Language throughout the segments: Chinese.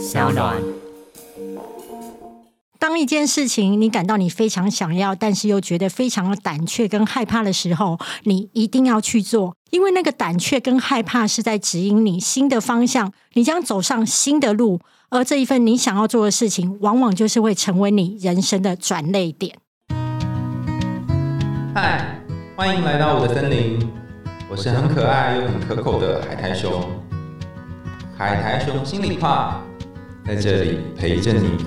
小暖。当一件事情你感到你非常想要，但是又觉得非常的胆怯跟害怕的时候，你一定要去做，因为那个胆怯跟害怕是在指引你新的方向，你将走上新的路，而这一份你想要做的事情，往往就是会成为你人生的转泪点。嗨，欢迎来到我的森林，我是很可爱又很可口的海苔熊。海苔熊心里话，在这里陪着你。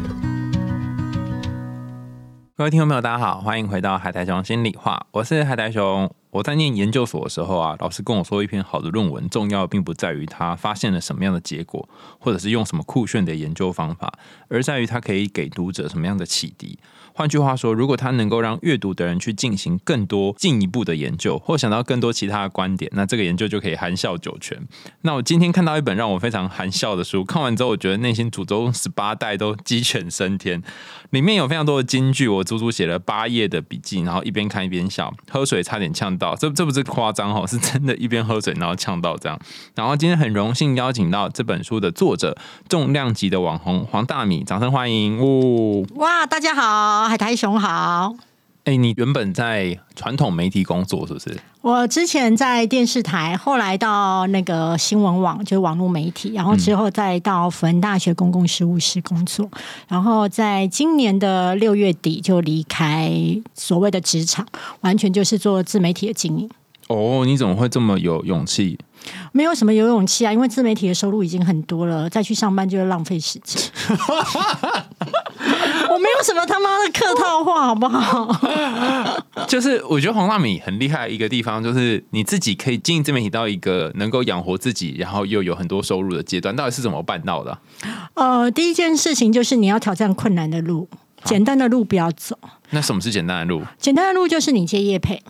各位听众朋友，大家好，欢迎回到海苔熊心里话，我是海苔熊。我在念研究所的时候啊，老师跟我说，一篇好的论文重要并不在于他发现了什么样的结果，或者是用什么酷炫的研究方法，而在于他可以给读者什么样的启迪。换句话说，如果它能够让阅读的人去进行更多进一步的研究，或想到更多其他的观点，那这个研究就可以含笑九泉。那我今天看到一本让我非常含笑的书，看完之后，我觉得内心祖宗十八代都鸡犬升天。里面有非常多的金句，我足足写了八页的笔记，然后一边看一边笑，喝水差点呛到，这这不是夸张哦，是真的，一边喝水然后呛到这样。然后今天很荣幸邀请到这本书的作者，重量级的网红黄大米，掌声欢迎！哦，哇，大家好，海苔熊好。哎，你原本在传统媒体工作是不是？我之前在电视台，后来到那个新闻网，就是网络媒体，然后之后再到辅仁大学公共事务室工作，然后在今年的六月底就离开所谓的职场，完全就是做自媒体的经营。哦，你怎么会这么有勇气？没有什么有勇气啊，因为自媒体的收入已经很多了，再去上班就是浪费时间。我没有什么他妈的客套话，好不好？就是我觉得黄大米很厉害一个地方，就是你自己可以经营自媒体到一个能够养活自己，然后又有很多收入的阶段，到底是怎么办到的？呃，第一件事情就是你要挑战困难的路，简单的路不要走。那什么是简单的路？简单的路就是你接业配。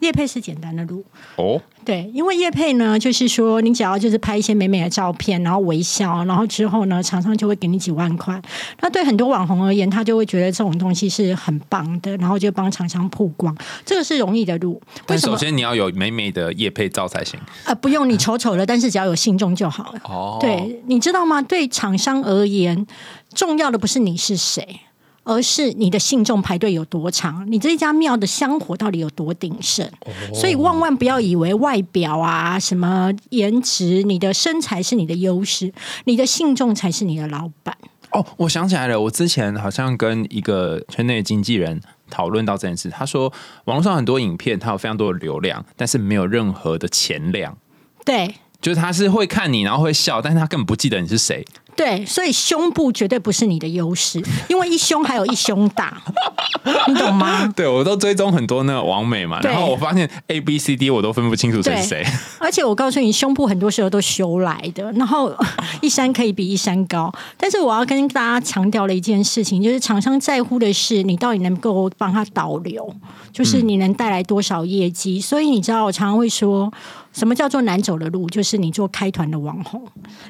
叶配是简单的路哦，对，因为叶配呢，就是说你只要就是拍一些美美的照片，然后微笑，然后之后呢，厂商就会给你几万块。那对很多网红而言，他就会觉得这种东西是很棒的，然后就帮厂商曝光，这个是容易的路。但首先你要有美美的叶配照才行。呃，不用你丑丑的，但是只要有信众就好了。哦，对，你知道吗？对厂商而言，重要的不是你是谁。而是你的信众排队有多长，你这家庙的香火到底有多鼎盛？所以万万不要以为外表啊、什么颜值、你的身材是你的优势，你的信众才是你的老板。哦，我想起来了，我之前好像跟一个圈内经纪人讨论到这件事，他说网络上很多影片，它有非常多的流量，但是没有任何的钱量。对，就是他是会看你，然后会笑，但是他根本不记得你是谁。对，所以胸部绝对不是你的优势，因为一胸还有一胸大，你懂吗？对，我都追踪很多那个网美嘛，然后我发现 A B C D 我都分不清楚谁是谁。而且我告诉你，胸部很多时候都修来的，然后 一山可以比一山高。但是我要跟大家强调的一件事情，就是厂商在乎的是你到底能够帮他导流，就是你能带来多少业绩。所以你知道，我常常会说。什么叫做难走的路？就是你做开团的网红，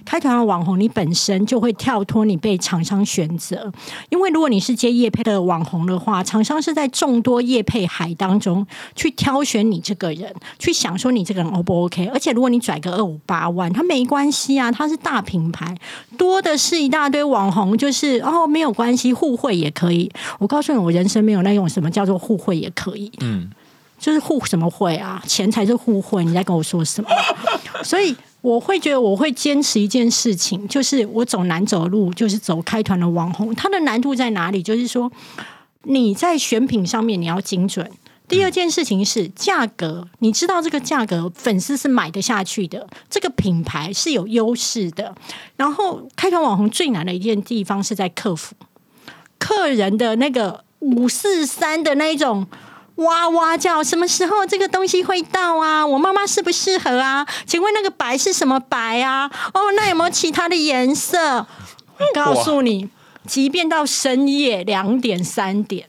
开团的网红，你本身就会跳脱你被厂商选择。因为如果你是接业配的网红的话，厂商是在众多业配海当中去挑选你这个人，去想说你这个人 O 不 OK。而且如果你拽个二五八万，他没关系啊，他是大品牌，多的是一大堆网红，就是哦没有关系，互惠也可以。我告诉你，我人生没有那种什么叫做互惠也可以。嗯。就是互什么会啊？钱才是互惠，你在跟我说什么？所以我会觉得我会坚持一件事情，就是我走难走的路，就是走开团的网红。它的难度在哪里？就是说你在选品上面你要精准。第二件事情是价格，你知道这个价格粉丝是买得下去的，这个品牌是有优势的。然后开团网红最难的一件地方是在客服，客人的那个五四三的那一种。哇哇叫，什么时候这个东西会到啊？我妈妈适不适合啊？请问那个白是什么白啊？哦，那有没有其他的颜色？告诉你，即便到深夜两点三点。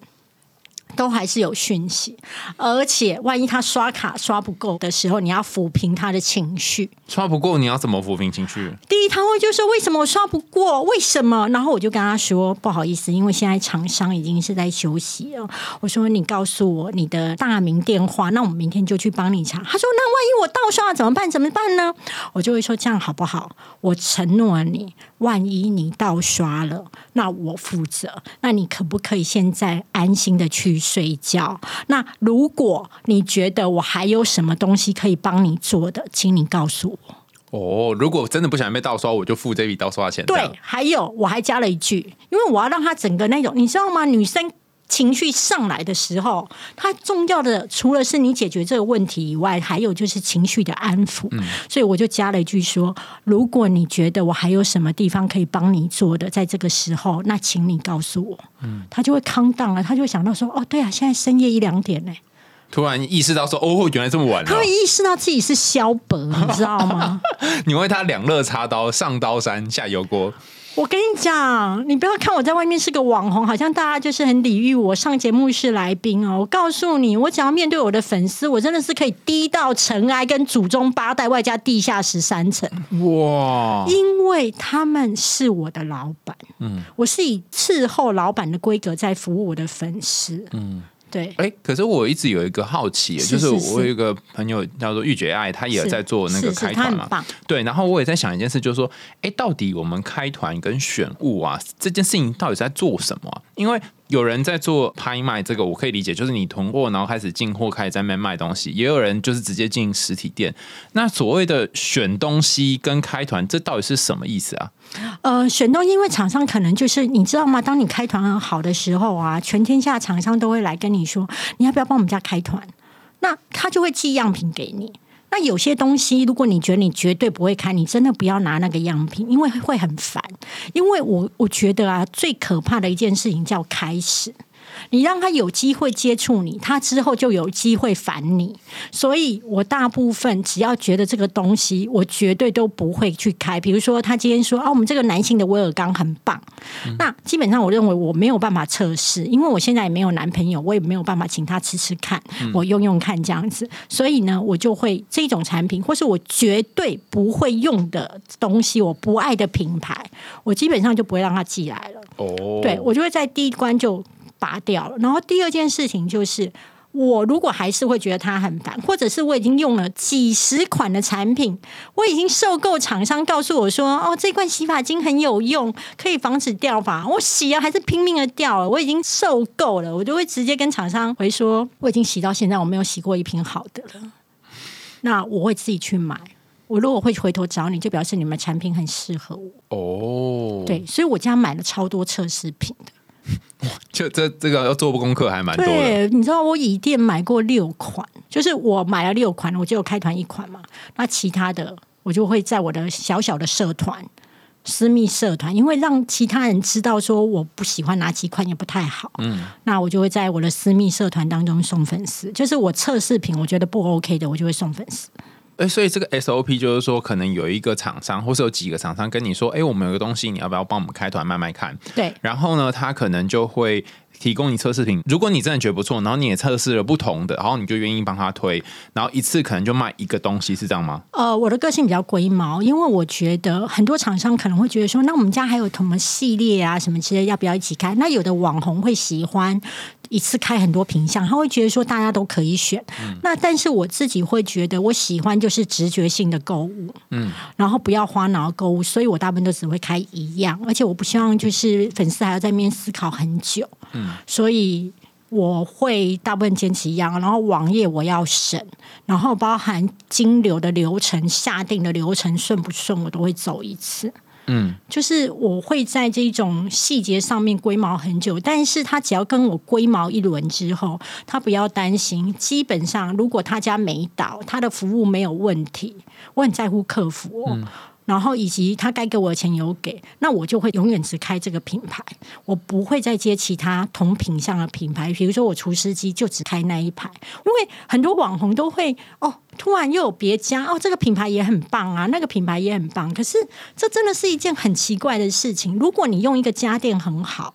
都还是有讯息，而且万一他刷卡刷不够的时候，你要抚平他的情绪。刷不够，你要怎么抚平情绪？第一，他会就说为什么我刷不过？为什么？然后我就跟他说不好意思，因为现在厂商已经是在休息了。我说你告诉我你的大名电话，那我们明天就去帮你查。他说那万一我盗刷了怎么办？怎么办呢？我就会说这样好不好？我承诺你。万一你盗刷了，那我负责。那你可不可以现在安心的去睡觉？那如果你觉得我还有什么东西可以帮你做的，请你告诉我。哦，如果真的不想被盗刷，我就付这笔盗刷钱。这对，还有我还加了一句，因为我要让他整个那种，你知道吗？女生情绪上来的时候，它重要的除了是你解决这个问题以外，还有就是情绪的安抚。所以我就加了一句说：如果你觉得我还有什么地方可以帮你做的，在这个时候，那请你告诉我。嗯，他就会康荡了，他就会想到说：哦，对啊，现在深夜一两点呢、突然意识到说，哦，原来这么晚了他会，意识到自己是萧伯，你知道吗？你为他两肋插刀，上刀山下油锅。我跟你讲，你不要看我在外面是个网红，好像大家就是很礼遇我，上节目是来宾哦。我告诉你，我只要面对我的粉丝，我真的是可以低到尘埃跟祖宗八代，外加地下十三层，哇，因为他们是我的老板。嗯，我是以伺候老板的规格在服务我的粉丝。嗯，对。哎、可是我一直有一个好奇，就是我有一个朋友叫做玉洁爱，他也在做那个开团嘛。对，然后我也在想一件事，就是说，哎，到底我们开团跟选物啊这件事情到底在做什么啊、因为有人在做拍卖，这个我可以理解，就是你囤货，然后开始进货，开始在那边卖东西；也有人就是直接进实体店。那所谓的选东西跟开团，这到底是什么意思啊？呃，选东，因为厂商可能就是你知道吗？当你开团很好的时候啊，全天下厂商都会来跟你说，你要不要帮我们家开团？那他就会寄样品给你。那有些东西，如果你觉得你绝对不会开，你真的不要拿那个样品，因为会很烦。因为我我觉得啊，最可怕的一件事情叫开始。你让他有机会接触你，他之后就有机会烦你。所以我大部分只要觉得这个东西，我绝对都不会去开。比如说，他今天说啊，我们这个男性的威尔刚很棒，那基本上我认为我没有办法测试，因为我现在也没有男朋友，我也没有办法请他吃吃看，我用用看这样子。所以呢，我就会这种产品，或是我绝对不会用的东西，我不爱的品牌，我基本上就不会让他寄来了。哦，对我就会在第一关就拔掉了。然后第二件事情就是。我如果还是会觉得它很烦，或者是我已经用了几十款的产品，我已经受够厂商告诉我说，哦，这罐洗发精很有用，可以防止掉发，我洗啊还是拼命的掉了，我已经受够了，我就会直接跟厂商回说，我已经洗到现在，我没有洗过一瓶好的了，那我会自己去买。我如果会回头找你，就表示你们产品很适合我。哦，，对，所以我家买了超多测试品的。就这这个要做功课还蛮多的。对，你知道我以店买过六款，就是我买了六款，我就有开团一款嘛。那其他的我就会在我的小小的社团、私密社团，因为让其他人知道说我不喜欢哪几款也不太好。嗯，那我就会在我的私密社团当中送粉丝，就是我测试品我觉得不 OK 的，我就会送粉丝。哎，所以这个 SOP 就是说，可能有一个厂商，或是有几个厂商跟你说，哎，我们有个东西，你要不要帮我们开团卖卖看？对，然后呢，他可能就会提供你测试品。如果你真的觉得不错，然后你也测试了不同的，然后你就愿意帮他推，然后一次可能就卖一个东西，是这样吗？呃，我的个性比较龟毛，因为我觉得很多厂商可能会觉得说，那我们家还有什么系列啊，什么之类，要不要一起开？那有的网红会喜欢一次开很多品相，他会觉得说大家都可以选。那但是我自己会觉得，我喜欢就是直觉性的购物，嗯，然后不要花脑购物，所以我大部分都只会开一样，而且我不希望就是粉丝还要在那边思考很久，嗯，所以。我会大部分坚持一样，然后网页我要审，然后包含金流的流程、下定的流程顺不顺，我都会走一次。嗯，就是我会在这种细节上面龟毛很久，但是他只要跟我龟毛一轮之后，他不要担心。基本上，如果他家没倒，他的服务没有问题，我很在乎客服哦。然后以及他该给我的钱有给，那我就会永远只开这个品牌，我不会再接其他同品相的品牌。比如说我除湿机就只开那一排，因为很多网红都会哦，突然又有别家哦，这个品牌也很棒啊，那个品牌也很棒。可是这真的是一件很奇怪的事情。如果你用一个家电很好，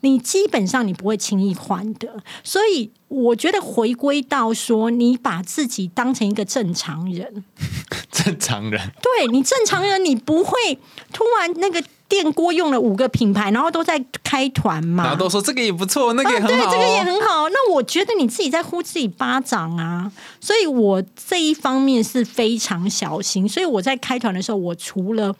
你基本上你不会轻易换的。所以我觉得回归到说，你把自己当成一个正常人，正常人对你正常人，你不会突然那个电锅用了五个品牌，然后都在开团嘛？然后都说这个也不错，那个也啊，很好、哦对，这个也很好。那我觉得你自己在呼自己巴掌啊，所以我这一方面是非常小心。所以我在开团的时候，我除了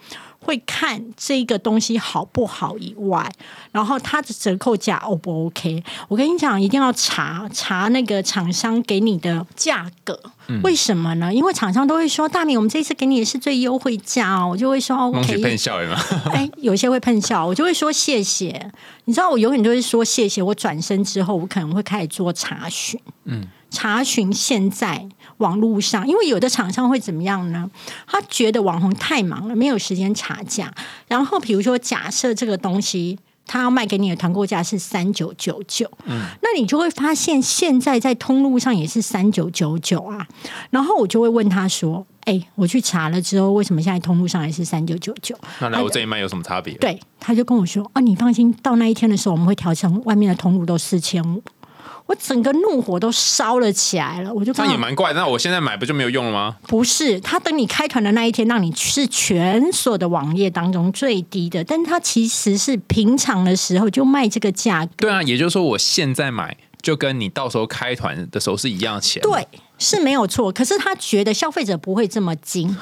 会看这个东西好不好以外，然后它的折扣价 O 不 OK？我跟你讲，一定要查查那个厂商给你的价格。为什么呢？因为厂商都会说，大米，我们这次给你的是最优惠价哦。我就会说 OK。喷笑吗？哎，有些会喷笑，我就会说谢谢。你知道，我永远都是说谢谢。我转身之后，我可能会开始做查询。嗯。查询现在网络上，因为有的厂商会怎么样呢？他觉得网红太忙了，没有时间查价。然后，比如说，假设这个东西他要卖给你的团购价是三九九九，嗯，那你就会发现现在在通路上也是三九九九啊。然后我就会问他说：“哎，我去查了之后，为什么现在通路上也是三九九九？那来我这里卖有什么差别？”对，他就跟我说：“啊，你放心，到那一天的时候，我们会调成外面的通路都四千五。”我整个怒火都烧了起来了，我就那也蛮怪。那我现在买不就没有用了吗？不是，他等你开团的那一天，让你是全所有的网页当中最低的，但他其实是平常的时候就卖这个价格。对啊，也就是说，我现在买就跟你到时候开团的时候是一样钱。对，是没有错。可是他觉得消费者不会这么精。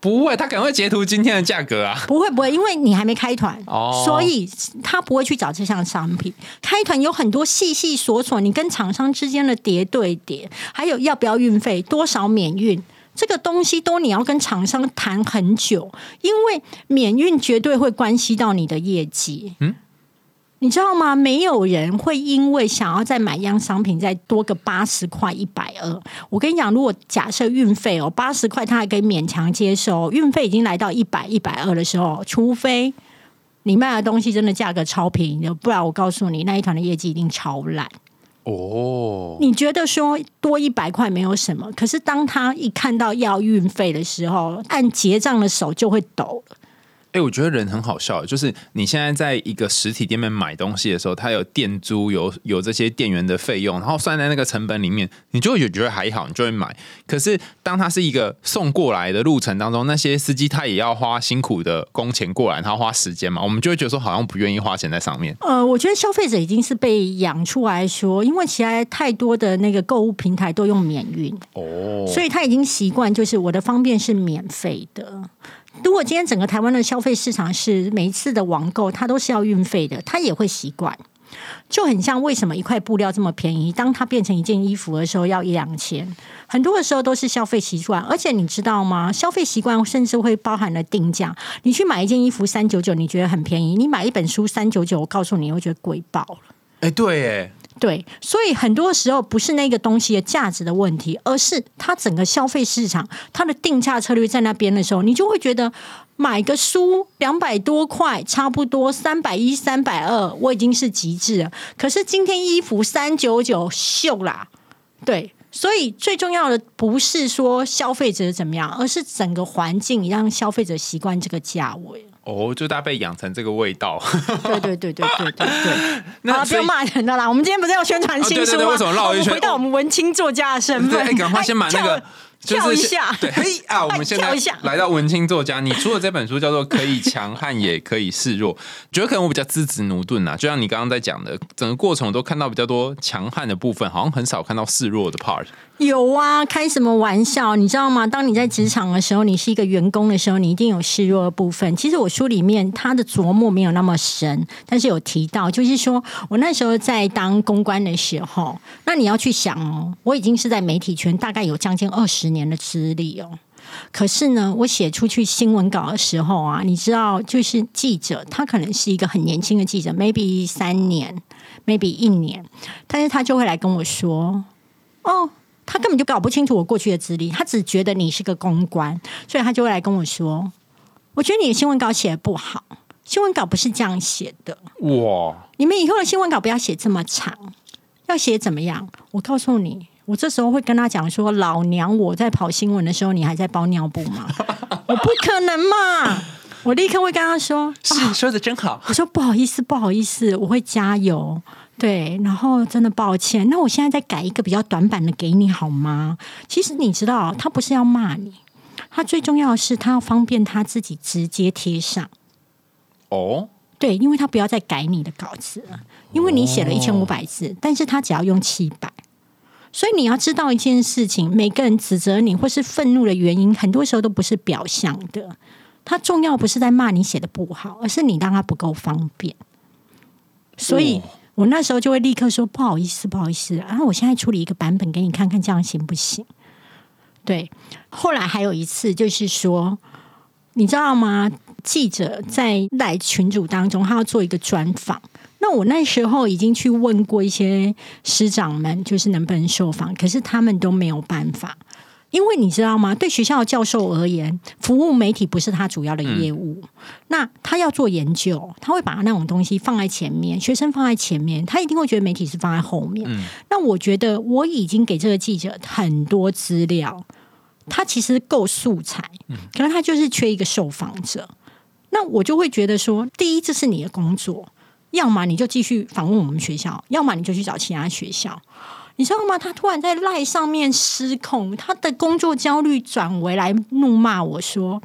不会，他可能会截图今天的价格啊。不会不会，因为你还没开团，所以他不会去找这项商品。开团有很多细细琐琐，你跟厂商之间的叠对叠，还有要不要运费，多少免运，这个东西都你要跟厂商谈很久，因为免运绝对会关系到你的业绩。嗯。你知道吗？没有人会因为想要再买一样商品再多个八十块一百二。我跟你讲，如果假设运费哦八十块，他还可以勉强接受。运费已经来到一百一百二的时候，除非你卖的东西真的价格超便宜的，不然我告诉你，那一团的业绩一定超烂。哦，你觉得说多一百块没有什么，可是当他一看到要运费的时候，按结账的手就会抖了。哎，我觉得人很好笑，就是你现在在一个实体店面买东西的时候，它有店租，有有这些店员的费用，然后算在那个成本里面，你就会觉得还好，你就会买。可是当它是一个送过来的路程当中，那些司机他也要花辛苦的工钱过来，他花时间嘛，我们就会觉得说好像不愿意花钱在上面。呃，我觉得消费者已经是被养出来说，因为其他太多的那个购物平台都用免运哦，所以他已经习惯，就是我的方便是免费的。如果今天整个台湾的消费市场是每一次的网购，它都是要运费的，他也会习惯。就很像为什么一块布料这么便宜，当它变成一件衣服的时候要一两千，很多的时候都是消费习惯。而且你知道吗？消费习惯甚至会包含了定价。你去买一件衣服三九九，你觉得很便宜；你买一本书三九九，我告诉你，会觉得贵爆了。哎，对，哎。对，所以很多时候不是那个东西的价值的问题，而是它整个消费市场它的定价策略在那边的时候，你就会觉得买个书两百多块，差不多三百一、三百二，我已经是极致了。可是今天衣服三九九秀啦，对，所以最重要的不是说消费者怎么样，而是整个环境让消费者习惯这个价位。哦，就大家被养成这个味道。对对对对对对对。那不要骂人的啦，我们今天不是要宣传新书吗？为什么绕一圈？回到我们文青作家的身份，赶快先把那个。跳一下，对，嘿啊！我们现在来到文青作家，你出的这本书叫做《可以强悍也可以示弱》，觉得可能我比较资质驽钝啊，就像你刚刚在讲的，整个过程我都看到比较多强悍的部分，好像很少看到示弱的 part。有啊，开什么玩笑？你知道吗？当你在职场的时候，你是一个员工的时候，你一定有示弱的部分。其实我书里面他的琢磨没有那么深，但是有提到，就是说我那时候在当公关的时候，那你要去想哦，我已经是在媒体圈大概有将近二十年的资历哦。可是呢，我写出去新闻稿的时候啊，你知道，就是记者他可能是一个很年轻的记者，maybe 三年，maybe 一年，但是他就会来跟我说，哦。他根本就搞不清楚我过去的资历，他只觉得你是个公关，所以他就会来跟我说：“我觉得你的新闻稿写的不好，新闻稿不是这样写的。”哇！你们以后的新闻稿不要写这么长，要写怎么样？我告诉你，我这时候会跟他讲说：“老娘我在跑新闻的时候，你还在包尿布吗？我不可能嘛！”我立刻会跟他说：“是说的真好。”我说：“不好意思，不好意思，我会加油。”对，然后真的抱歉，那我现在再改一个比较短版的给你好吗？其实你知道，他不是要骂你，他最重要的是他要方便他自己直接贴上。哦，对，因为他不要再改你的稿子了，因为你写了一千五百字，但是他只要用七百，所以你要知道一件事情，每个人指责你或是愤怒的原因，很多时候都不是表象的。他重要不是在骂你写的不好，而是你让他不够方便。所以我那时候就会立刻说不好意思，不好意思，然后我现在处理一个版本给你看看，这样行不行？对，后来还有一次就是说，你知道吗？记者在来群组当中，他要做一个专访。那我那时候已经去问过一些师长们，就是能不能受访，可是他们都没有办法。因为你知道吗？对学校的教授而言，服务媒体不是他主要的业务。那他要做研究，他会把那种东西放在前面，学生放在前面，他一定会觉得媒体是放在后面。那我觉得我已经给这个记者很多资料，他其实够素材，可能他就是缺一个受访者。那我就会觉得说，第一，这是你的工作，要么你就继续访问我们学校，要么你就去找其他学校。你知道吗？他突然在赖上面失控，他的工作焦虑转为来怒骂我说：“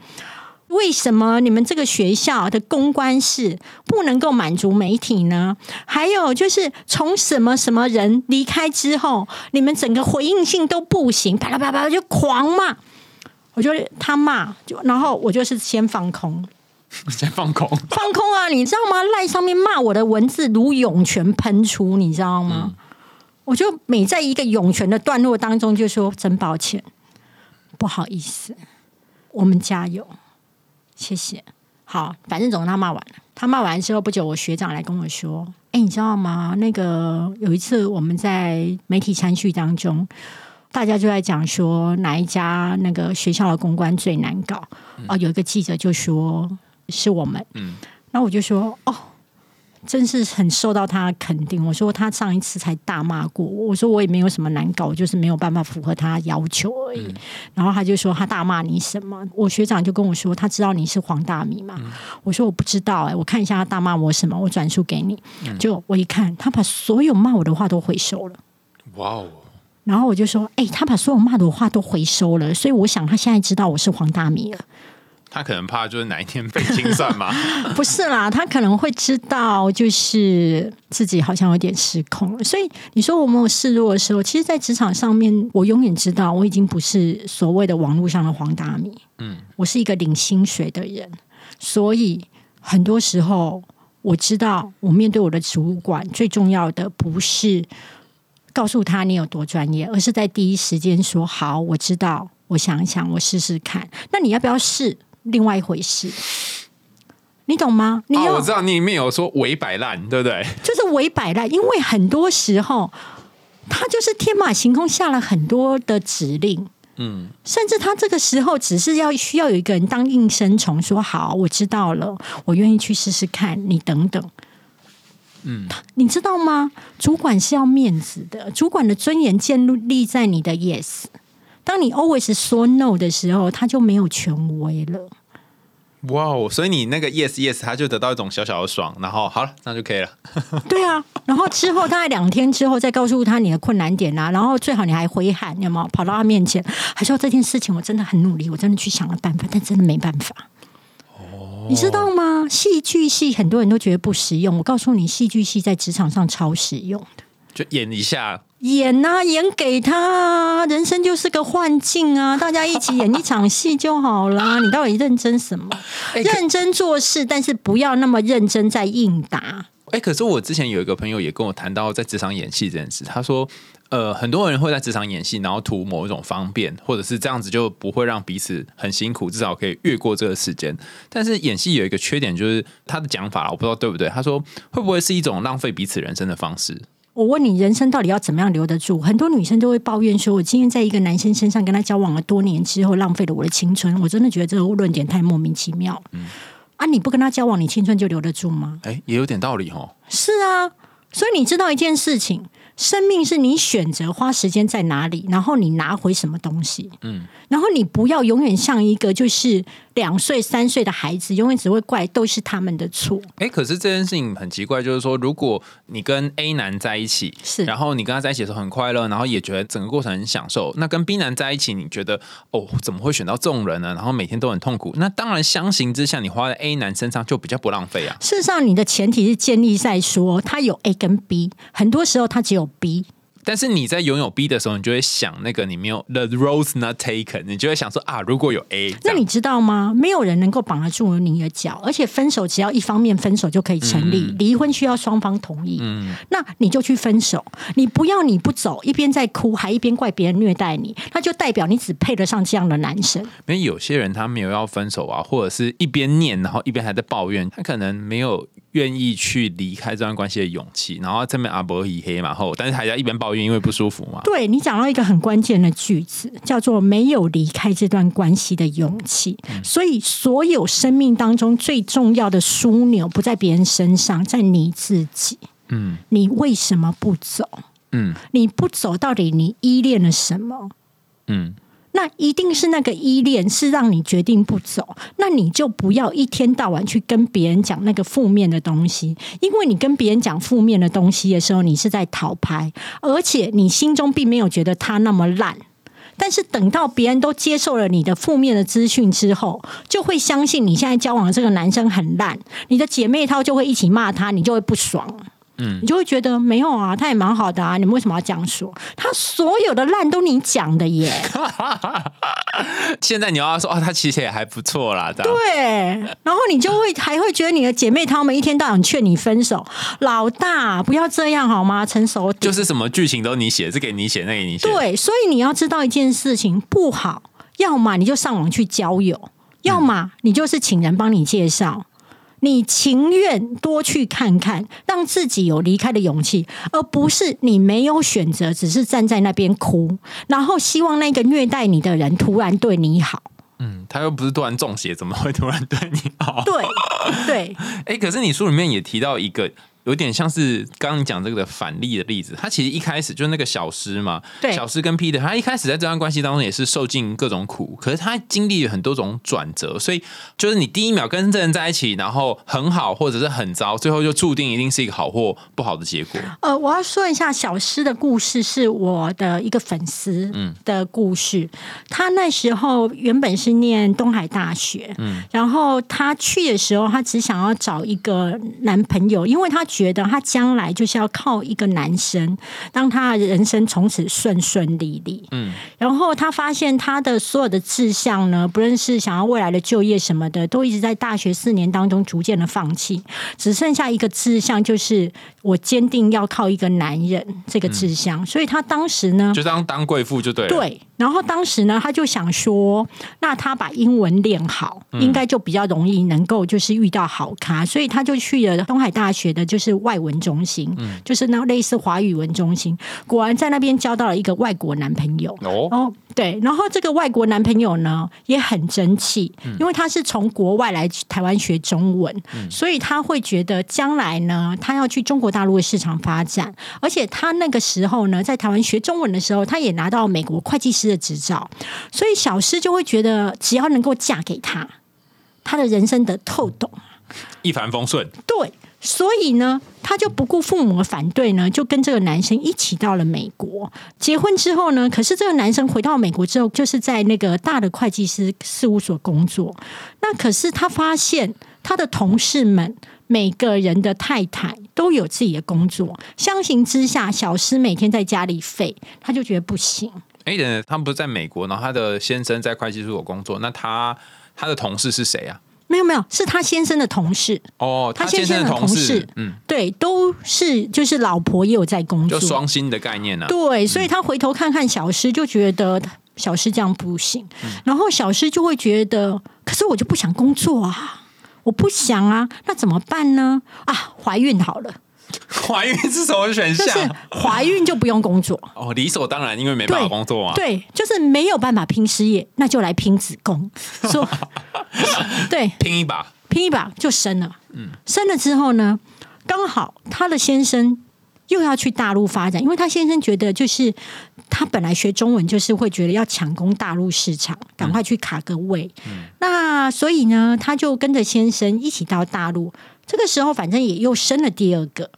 为什么你们这个学校的公关室不能够满足媒体呢？还有就是从什么什么人离开之后，你们整个回应性都不行，啪啦啪啦就狂骂。我就他骂，就然后我就是先放空，先放空，放空啊！你知道吗？赖上面骂我的文字如涌泉喷出，你知道吗？我就每在一个涌泉的段落当中，就说真抱歉，不好意思，我们加油，谢谢。好，反正总他骂完了，他骂完之后不久，我学长来跟我说：“哎，你知道吗？那个有一次我们在媒体参叙当中，大家就在讲说哪一家那个学校的公关最难搞啊？有一个记者就说是我们，嗯，那我就说哦。”真是很受到他肯定。我说他上一次才大骂过我，我说我也没有什么难搞，就是没有办法符合他要求而已。然后他就说他大骂你什么？我学长就跟我说他知道你是黄大米嘛。我说我不知道哎，我看一下他大骂我什么，我转述给你。就我一看，他把所有骂我的话都回收了。哇哦！然后我就说，哎，他把所有骂的话都回收了，所以我想他现在知道我是黄大米了。他可能怕就是哪一天被清算吗？不是啦，他可能会知道，就是自己好像有点失控了。所以你说我没有示弱的时候，其实，在职场上面，我永远知道我已经不是所谓的网络上的黄大米。嗯，我是一个领薪水的人，所以很多时候我知道，我面对我的主管，最重要的不是告诉他你有多专业，而是在第一时间说好，我知道，我想想，我试试看。那你要不要试？另外一回事，你懂吗？你我知道你里面有说伪摆烂，对不对？就是伪摆烂，因为很多时候他就是天马行空下了很多的指令，嗯，甚至他这个时候只是要需要有一个人当应声虫，说好，我知道了，我愿意去试试看，你等等，嗯，你知道吗？主管是要面子的，主管的尊严建立在你的 yes。当你 always 说 no 的时候，他就没有权威了。哇哦！所以你那个 yes yes，他就得到一种小小的爽，然后好了，那就可以了。对啊，然后之后大概两天之后再告诉他你的困难点啊，然后最好你还回喊，有没有跑到他面前，还说这件事情我真的很努力，我真的去想了办法，但真的没办法。哦，你知道吗？戏剧系很多人都觉得不实用，我告诉你，戏剧系在职场上超实用的，就演一下。演啊，演给他，人生就是个幻境啊！大家一起演一场戏就好啦。你到底认真什么？认真做事，但是不要那么认真在应答。哎，可是我之前有一个朋友也跟我谈到在职场演戏这件事，他说，呃，很多人会在职场演戏，然后图某一种方便，或者是这样子就不会让彼此很辛苦，至少可以越过这个时间。但是演戏有一个缺点，就是他的讲法，我不知道对不对。他说，会不会是一种浪费彼此人生的方式？我问你，人生到底要怎么样留得住？很多女生都会抱怨说：“我今天在一个男生身上跟他交往了多年之后，浪费了我的青春。”我真的觉得这个论点太莫名其妙。嗯，啊，你不跟他交往，你青春就留得住吗？哎，也有点道理哦。是啊，所以你知道一件事情。生命是你选择花时间在哪里，然后你拿回什么东西。嗯，然后你不要永远像一个就是两岁三岁的孩子，永远只会怪都是他们的错。哎，可是这件事情很奇怪，就是说，如果你跟 A 男在一起，是，然后你跟他在一起的时候很快乐，然后也觉得整个过程很享受，那跟 B 男在一起，你觉得哦，怎么会选到这种人呢？然后每天都很痛苦。那当然，相形之下，你花在 A 男身上就比较不浪费啊。事实上，你的前提是建立在说他有 A 跟 B，很多时候他只有 B。但是你在拥有 B 的时候，你就会想那个你没有 the roads not taken，你就会想说啊，如果有 A，那你知道吗？没有人能够绑得住你的脚，而且分手只要一方面分手就可以成立，嗯离婚需要双方同意。嗯那你就去分手，你不要你不走，一边在哭还一边怪别人虐待你，那就代表你只配得上这样的男生。因为有些人他没有要分手啊，或者是一边念，然后一边还在抱怨，他可能没有愿意去离开这段关系的勇气，然后这边阿伯以黑马后，但是还在一边抱怨，因为不舒服嘛。对你讲到一个很关键的句子，叫做没有离开这段关系的勇气。所以，所有生命当中最重要的枢纽不在别人身上，在你自己。嗯你为什么不走？嗯你不走，到底你依恋了什么？嗯，那一定是那个依恋是让你决定不走，那你就不要一天到晚去跟别人讲那个负面的东西，因为你跟别人讲负面的东西的时候，你是在讨拍，而且你心中并没有觉得他那么烂。但是等到别人都接受了你的负面的资讯之后，就会相信你现在交往的这个男生很烂，你的姐妹淘就会一起骂他，你就会不爽。嗯，你就会觉得没有啊，他也蛮好的啊，你们为什么要这样说？他所有的烂都你讲的耶。现在你要说啊，他其实也还不错啦，这样。对，然后你就会还会觉得你的姐妹她们一天到晚劝你分手，老大不要这样好吗？成熟点。就是什么剧情都你写，这给你写，那给你写。对，所以你要知道一件事情不好，要么你就上网去交友，要么你就是请人帮你介绍。你情愿多去看看，让自己有离开的勇气，而不是你没有选择，只是站在那边哭，然后希望那个虐待你的人突然对你好。嗯，他又不是突然中邪，怎么会突然对你好？对对，哎、可是你书里面也提到一个。有点像是刚刚你讲这个的反例的例子，他其实一开始就是那个小诗嘛，对小诗跟 Peter，他一开始在这段关系当中也是受尽各种苦，可是他经历了很多种转折，所以就是你第一秒跟这人在一起，然后很好或者是很糟，最后就注定一定是一个好或不好的结果。呃，我要说一下小诗的故事，是我的一个粉丝的故事。他那时候原本是念东海大学，嗯，然后他去的时候，他只想要找一个男朋友，因为他觉得他将来就是要靠一个男生，让他的人生从此顺顺利利。嗯，然后他发现他的所有的志向呢，不论是想要未来的就业什么的，都一直在大学四年当中逐渐的放弃，只剩下一个志向，就是我坚定要靠一个男人这个志向。所以他当时呢，就当当贵妇就对了。，对，然后当时呢，他就想说，那他把英文练好，应该就比较容易能够就是遇到好咖，所以他就去了东海大学的，就是外文中心，就是那类似华语文中心。果然在那边交到了一个外国男朋友。哦，哦，对，然后这个外国男朋友呢也很争气，因为他是从国外来台湾学中文，所以他会觉得将来呢，他要去中国大陆的市场发展，而且他那个时候呢，在台湾学中文的时候，他也拿到美国会计师的执照，所以小诗就会觉得，只要能够嫁给他，他的人生的透懂。一帆风顺。对，所以呢，他就不顾父母的反对呢，就跟这个男生一起到了美国。结婚之后呢，可是这个男生回到美国之后，就是在那个大的会计师事务所工作。那可是他发现他的同事们。每个人的太太都有自己的工作，相形之下，小诗每天在家里废，他就觉得不行。哎、等等，他们不是在美国，然后他的先生在会计事务所工作，那他他的同事是谁啊？没有没有，是他先生的同事，哦，他先先生的同同事嗯，对，都是就是老婆也有在工就作，双薪的概念呢、啊。对，所以他回头看看小诗，就觉得小诗这样不行，然后小诗就会觉得，可是我就不想工作啊，我不想啊，那怎么办呢？啊，怀孕好了，怀孕是什么选就是项？怀孕就不用工作，哦，理所当然，因为没办法工作啊。对，就是没有办法拼事业，那就来拼子宫，说对，拼一把，拼一把就生了。嗯生了之后呢，刚好他的先生又要去大陆发展，因为他先生觉得就是他本来学中文就是会觉得要抢攻大陆市场，赶快去卡个位。那所以呢，他就跟着先生一起到大陆。这个时候，反正也又生了第二个。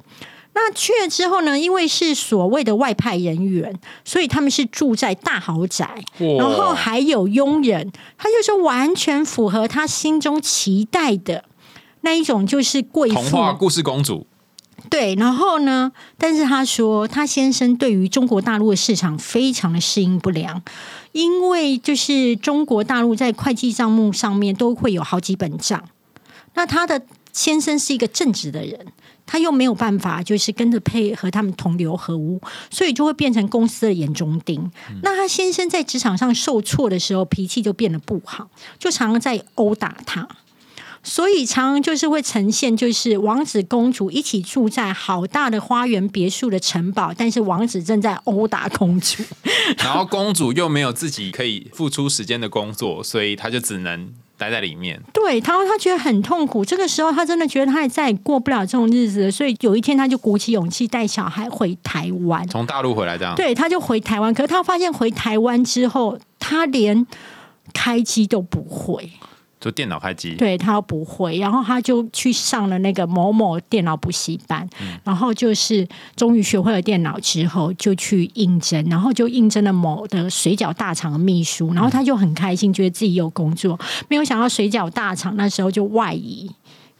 那去了之后呢，因为是所谓的外派人员，所以他们是住在大豪宅，然后还有佣人，他就是完全符合他心中期待的那一种，就是贵妇。童话故事公主，对，然后呢？但是他说，他先生对于中国大陆的市场非常的适应不良，因为就是中国大陆在会计账目上面都会有好几本账，那他的先生是一个正直的人，他又没有办法就是跟着配合他们同流合污，所以就会变成公司的眼中钉。那他先生在职场上受挫的时候，脾气就变得不好，就常常在殴打他。所以常常就是会呈现，就是王子公主一起住在好大的花园别墅的城堡，但是王子正在殴打公主，然后公主又没有自己可以付出时间的工作，所以她就只能待在里面。对，他说他觉得很痛苦。这个时候，他真的觉得他也再也过不了这种日子了。所以有一天，他就鼓起勇气带小孩回台湾，从大陆回来这样。对，他就回台湾。可是他发现回台湾之后，他连开机都不会。就电脑开机，对他不会，然后他就去上了那个某某电脑补习班，然后就是终于学会了电脑之后，就去应征，然后就应征了某的水饺大厂的秘书，然后他就很开心，觉得自己有工作，没有想到水饺大厂那时候就外移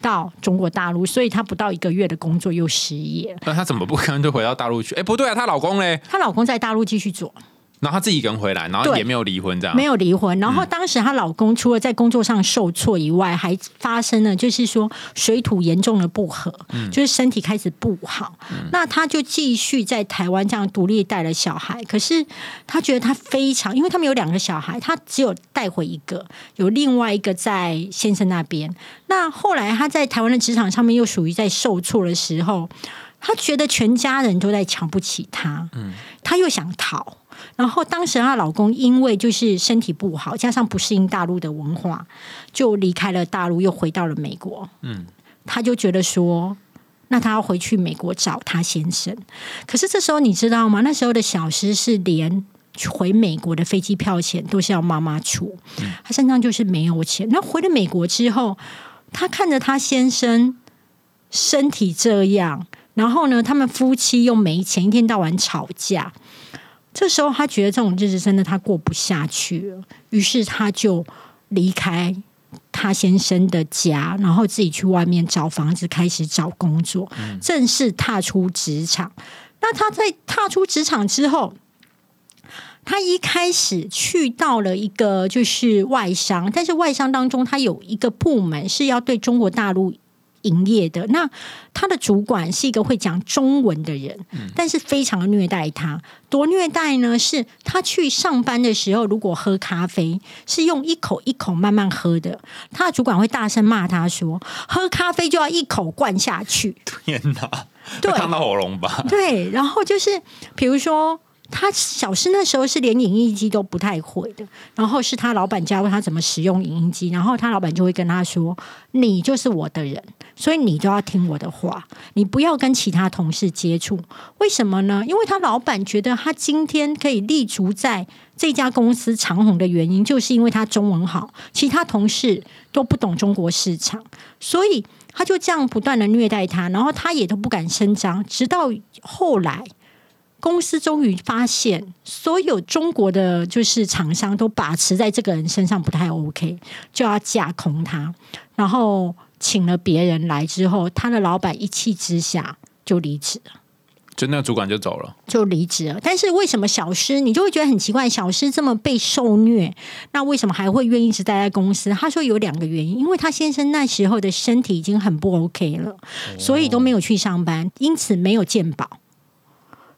到中国大陆，所以他不到一个月的工作又失业了。那他怎么不干脆回到大陆去？哎，不对啊，她老公嘞？她老公在大陆继续做。然后她自己一个人回来，然后也没有离婚，这样没有离婚。然后当时她老公除了在工作上受挫以外，还发生了就是说水土严重的不和，就是身体开始不好。那她就继续在台湾这样独立带了小孩。可是她觉得她非常，因为他们有两个小孩，她只有带回一个，有另外一个在先生那边。那后来她在台湾的职场上面又属于在受挫的时候，她觉得全家人都在瞧不起她，嗯，她又想逃。然后当时她老公因为就是身体不好，加上不适应大陆的文化，就离开了大陆，又回到了美国。嗯，她就觉得说，那她要回去美国找她先生。可是这时候你知道吗？那时候的小诗是连回美国的飞机票钱都是要妈妈出，她身上就是没有钱。那回了美国之后，她看着她先生身体这样，然后呢，他们夫妻又没钱，一天到晚吵架。这时候，他觉得这种日子真的他过不下去了，于是他就离开他先生的家，然后自己去外面找房子，开始找工作，正式踏出职场。那他在踏出职场之后，他一开始去到了一个就是外商，但是外商当中，他有一个部门是要对中国大陆。营业的那他的主管是一个会讲中文的人，但是非常的虐待他。多虐待呢？是他去上班的时候，如果喝咖啡是用一口一口慢慢喝的，他的主管会大声骂他说：“喝咖啡就要一口灌下去。”天哪，对，烫到喉咙吧？对，然后就是比如说。他小诗那时候是连影印机都不太会的，然后是他老板教他怎么使用影印机，然后他老板就会跟他说：“你就是我的人，所以你就要听我的话，你不要跟其他同事接触。为什么呢？因为他老板觉得他今天可以立足在这家公司长红的原因，就是因为他中文好，其他同事都不懂中国市场，所以他就这样不断的虐待他，然后他也都不敢声张，直到后来。”公司终于发现，所有中国的就是厂商都把持在这个人身上不太 OK，就要架空他，然后请了别人来之后，他的老板一气之下就离职了，就那个主管就走了，就离职了。但是为什么小诗你就会觉得很奇怪？小诗这么被受虐，那为什么还会愿意一直待在公司？他说有两个原因，因为他先生那时候的身体已经很不 OK 了，所以都没有去上班，因此没有健保。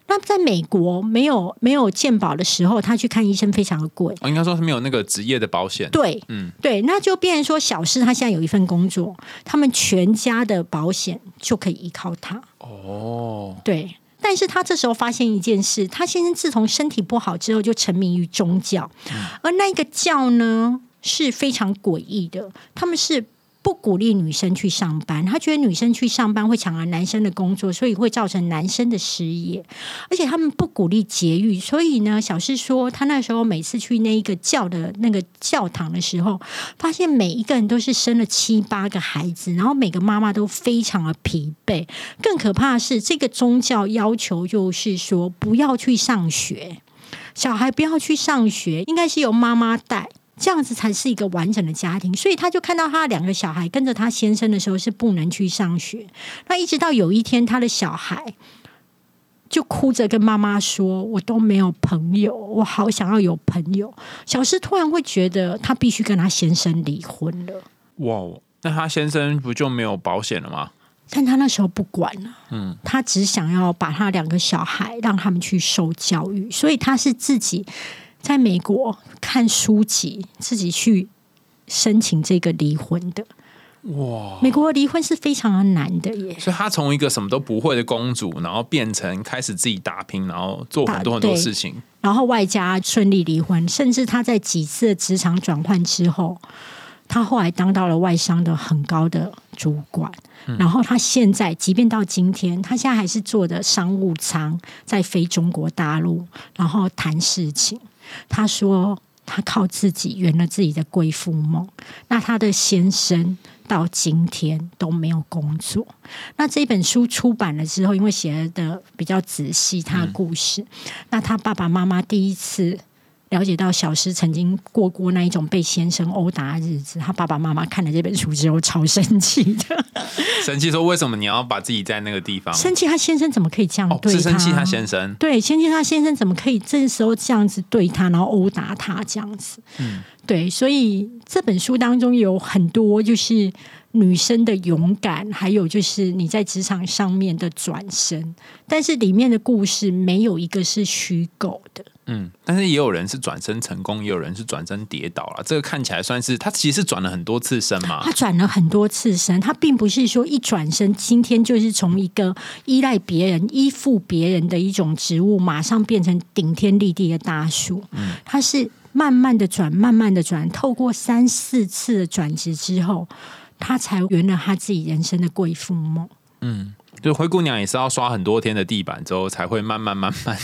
那在美国没有没有健保的时候，他去看医生非常的贵。哦应该说是没有那个职业的保险。对，嗯，对，那就变成说小诗他现在有一份工作，他们全家的保险就可以依靠他。哦，对，但是他这时候发现一件事，他先生自从身体不好之后，就沉迷于宗教，而那个教呢是非常诡异的，他们是。不鼓励女生去上班，他觉得女生去上班会抢了男生的工作，所以会造成男生的失业。而且他们不鼓励节育，所以呢，小诗说，他那时候每次去那一个教的那个教堂的时候，发现每一个人都是生了七八个孩子，然后每个妈妈都非常的疲惫。更可怕的是，这个宗教要求就是说，不要去上学，小孩不要去上学，应该是由妈妈带。这样子才是一个完整的家庭。所以他就看到他两个小孩跟着他先生的时候是不能去上学，那一直到有一天他的小孩。就哭着跟妈妈说：“我都没有朋友，我好想要有朋友。”小诗突然会觉得他必须跟他先生离婚了。哇，那他先生不就没有保险了吗？但他那时候不管了，嗯，他只想要把他两个小孩让他们去受教育，所以他是自己在美国看书籍，自己去申请这个离婚的。哇！美国离婚是非常的难的耶，所以她从一个什么都不会的公主，然后变成开始自己打拼，然后做很多很多事情，然后外加顺利离婚，甚至她在几次职场转换之后，她后来当到了外商的很高的主管，然后她现在即便到今天，她现在还是坐的商务舱在飞中国大陆，然后谈事情。他说他靠自己圆了自己的贵妇梦，那他的先生。到今天都没有工作。那这本书出版了之后，因为写的比较仔细，他的故事，那他爸爸妈妈第一次了解到小诗曾经过过那一种被先生殴打日子。他爸爸妈妈看了这本书之后，超生气的，生气说：“为什么你要把自己在那个地方？”生气他先生怎么可以这样对他？生气他先生对，生气他先生怎么可以这时候这样子对他，然后殴打他这样子？嗯。对，所以这本书当中有很多就是女生的勇敢，还有就是你在职场上面的转身，但是里面的故事没有一个是虚构的。嗯，但是也有人是转身成功，也有人是转身跌倒了。这个看起来算是他其实转了很多次身嘛。他转了很多次身，他并不是说一转身，今天就是从一个依赖别人、依附别人的一种植物，马上变成顶天立地的大树。嗯，他是。慢慢的转，慢慢的转，透过三四次的转职之后，他才圆了他自己人生的贵妇梦。嗯，就灰姑娘也是要刷很多天的地板之后，才会慢慢慢慢，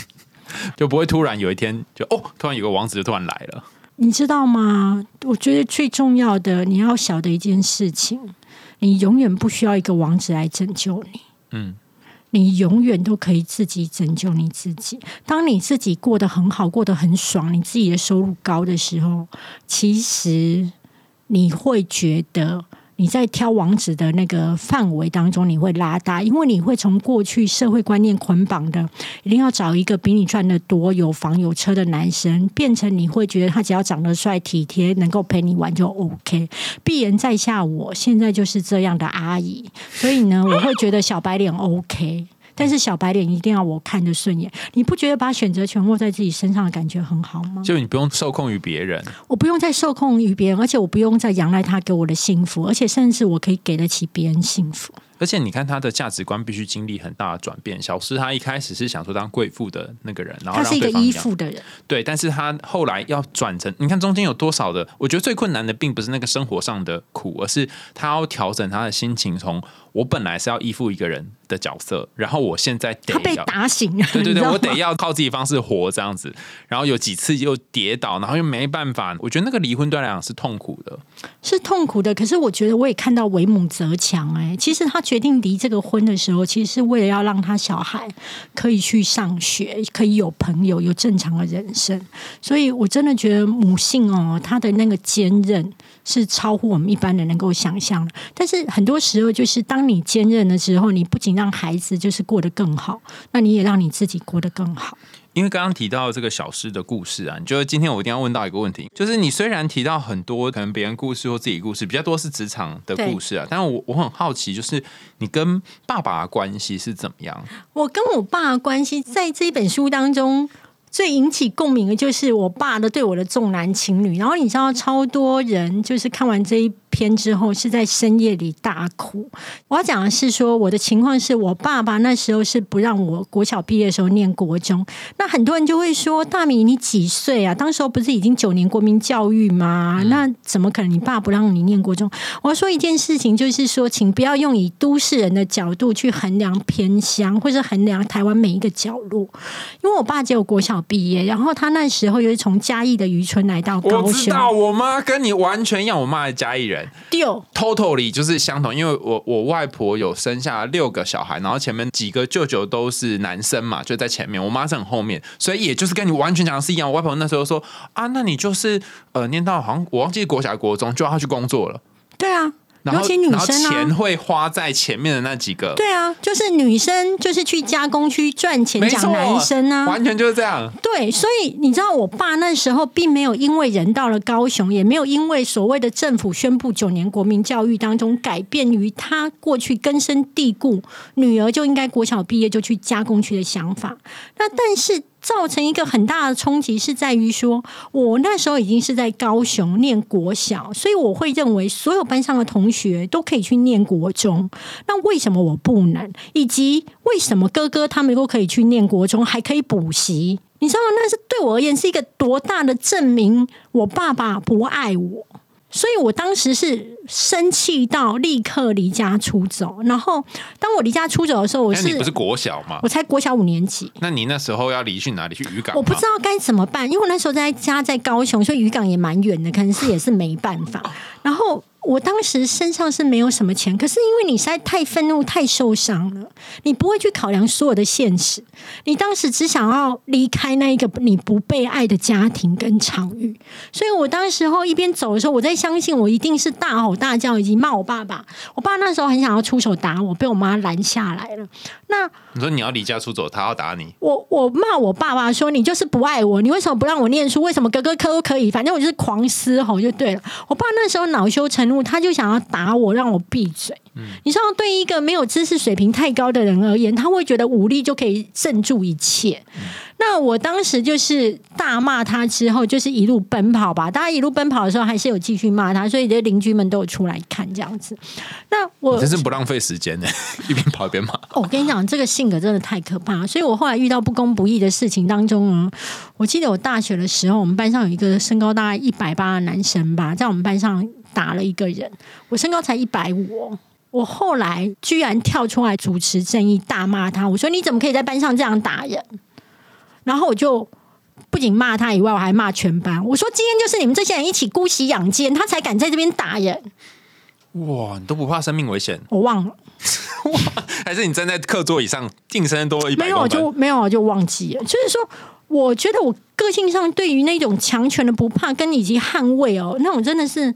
就不会突然有一天就哦，突然有个王子就突然来了。你知道吗？我觉得最重要的，你要晓得一件事情，你永远不需要一个王子来拯救你。嗯。你永远都可以自己拯救你自己。当你自己过得很好，过得很爽，你自己的收入高的时候，其实你会觉得。你在挑王子的那个范围当中，你会拉大，因为你会从过去社会观念捆绑的，一定要找一个比你赚的多、有房有车的男生，变成你会觉得他只要长得帅、体贴，能够陪你玩就 OK。必然在下，我现在就是这样的阿姨，所以呢，我会觉得小白脸 OK。但是小白脸一定要我看得顺眼，你不觉得把选择权握在自己身上的感觉很好吗？就你不用受控于别人，我不用再受控于别人，而且我不用再仰赖他给我的幸福，而且甚至我可以给得起别人幸福。而且你看他的价值观必须经历很大的转变。小诗他一开始是想说当贵妇的那个人，然后他是一个依附的人，对。但是他后来要转成，你看中间有多少的？我觉得最困难的并不是那个生活上的苦，而是他要调整他的心情。从我本来是要依附一个人的角色，然后我现在他被打醒，对对对，我得要靠自己方式活这样子。然后有几次又跌倒，然后又没办法。我觉得那个离婚对他来讲是痛苦的，是痛苦的。可是我觉得我也看到为母则强哎，其实他。决定离这个婚的时候，其实是为了要让他小孩可以去上学，可以有朋友，有正常的人生。所以我真的觉得母性哦，她的那个坚韧是超乎我们一般人能够想象的。但是很多时候，就是当你坚韧的时候，你不仅让孩子就是过得更好，那你也让你自己过得更好。因为刚刚提到这个小诗的故事啊，你觉得今天我一定要问到一个问题，就是你虽然提到很多可能别人故事或自己故事，比较多是职场的故事啊，但是我我很好奇，就是你跟爸爸的关系是怎么样？我跟我爸的关系在这一本书当中。最引起共鸣的就是我爸的对我的重男轻女，然后你知道超多人就是看完这一篇之后是在深夜里大哭。我要讲的是说我的情况是我爸爸那时候是不让我国小毕业的时候念国中，那很多人就会说大米你几岁啊？当时候不是已经九年国民教育吗？那怎么可能你爸不让你念国中？我要说一件事情，就是说请不要用以都市人的角度去衡量偏乡或者衡量台湾每一个角落，因为我爸只有国小。毕业，然后他那时候又是从嘉义的渔村来到高我知道，我妈跟你完全一样，我妈是嘉义人丢，totally 就是相同。因为我我外婆有生下六个小孩，然后前面几个舅舅都是男生嘛，就在前面，我妈是很后面，所以也就是跟你完全讲的是一样。我外婆那时候说啊，那你就是呃念到好像我忘记国小国中就要去工作了，对啊，尤其女生啊钱。会花在前面的那几个，对啊，就是女生就是去加工区赚钱，讲，男生啊，完全就是这样。对，所以你知道，我爸那时候并没有因为人到了高雄，也没有因为所谓的政府宣布九年国民教育当中改变于他过去根深蒂固，女儿就应该国小毕业就去加工区的想法。那但是造成一个很大的冲击是在于说，我那时候已经是在高雄念国小，所以我会认为所有班上的同学都可以去念国中。那为什么我不能？以及为什么哥哥他们都可以去念国中，还可以补习？你知道，那是对我而言是一个多大的证明，我爸爸不爱我。所以我当时是生气到立刻离家出走。然后当我离家出走的时候，我是你不是国小嘛我？才国小五年级。那你那时候要离去哪里？去渔港？我不知道该怎么办，因为我那时候在家在高雄，所以渔港也蛮远的，可能是也是没办法。然后我当时身上是没有什么钱，可是因为你实在太愤怒、太受伤了，你不会去考量所有的现实，你当时只想要离开那一个你不被爱的家庭跟场域。所以我当时候一边走的时候，我在相信我一定是大吼大叫以及骂我爸爸。我爸那时候很想要出手打我，被我妈拦下来了。那你说你要离家出走，他要打你，我我骂我爸爸说你就是不爱我，你为什么不让我念书？为什么哥哥科都可以？反正我就是狂嘶吼就对了。我爸那时候恼羞成怒，他就想要打我，让我闭嘴。你知道，对一个没有知识水平太高的人而言，他会觉得武力就可以镇住一切。那我当时就是大骂他之后，就是一路奔跑吧。大家一路奔跑的时候，还是有继续骂他，所以这邻居们都有出来看这样子。那我真是不浪费时间呢，一边跑一边骂。哦，我跟你讲，这个性格真的太可怕，所以我后来遇到不公不义的事情当中呢，我记得我大学的时候，我们班上有一个身高大概一百八的男生吧，在我们班上打了一个人，我身高才一百五。我后来居然跳出来主持正义，大骂他。我说：“你怎么可以在班上这样打人？”然后我就不仅骂他以外，我还骂全班。我说：“今天就是你们这些人一起姑息养奸，他才敢在这边打人。哇，你都不怕生命危险？”我忘了。哇还是你站在课桌椅上，晋升多一百没有，我就没有，我就忘记了。就是说，我觉得我个性上对于那种强权的不怕跟以及捍卫哦，那种真的是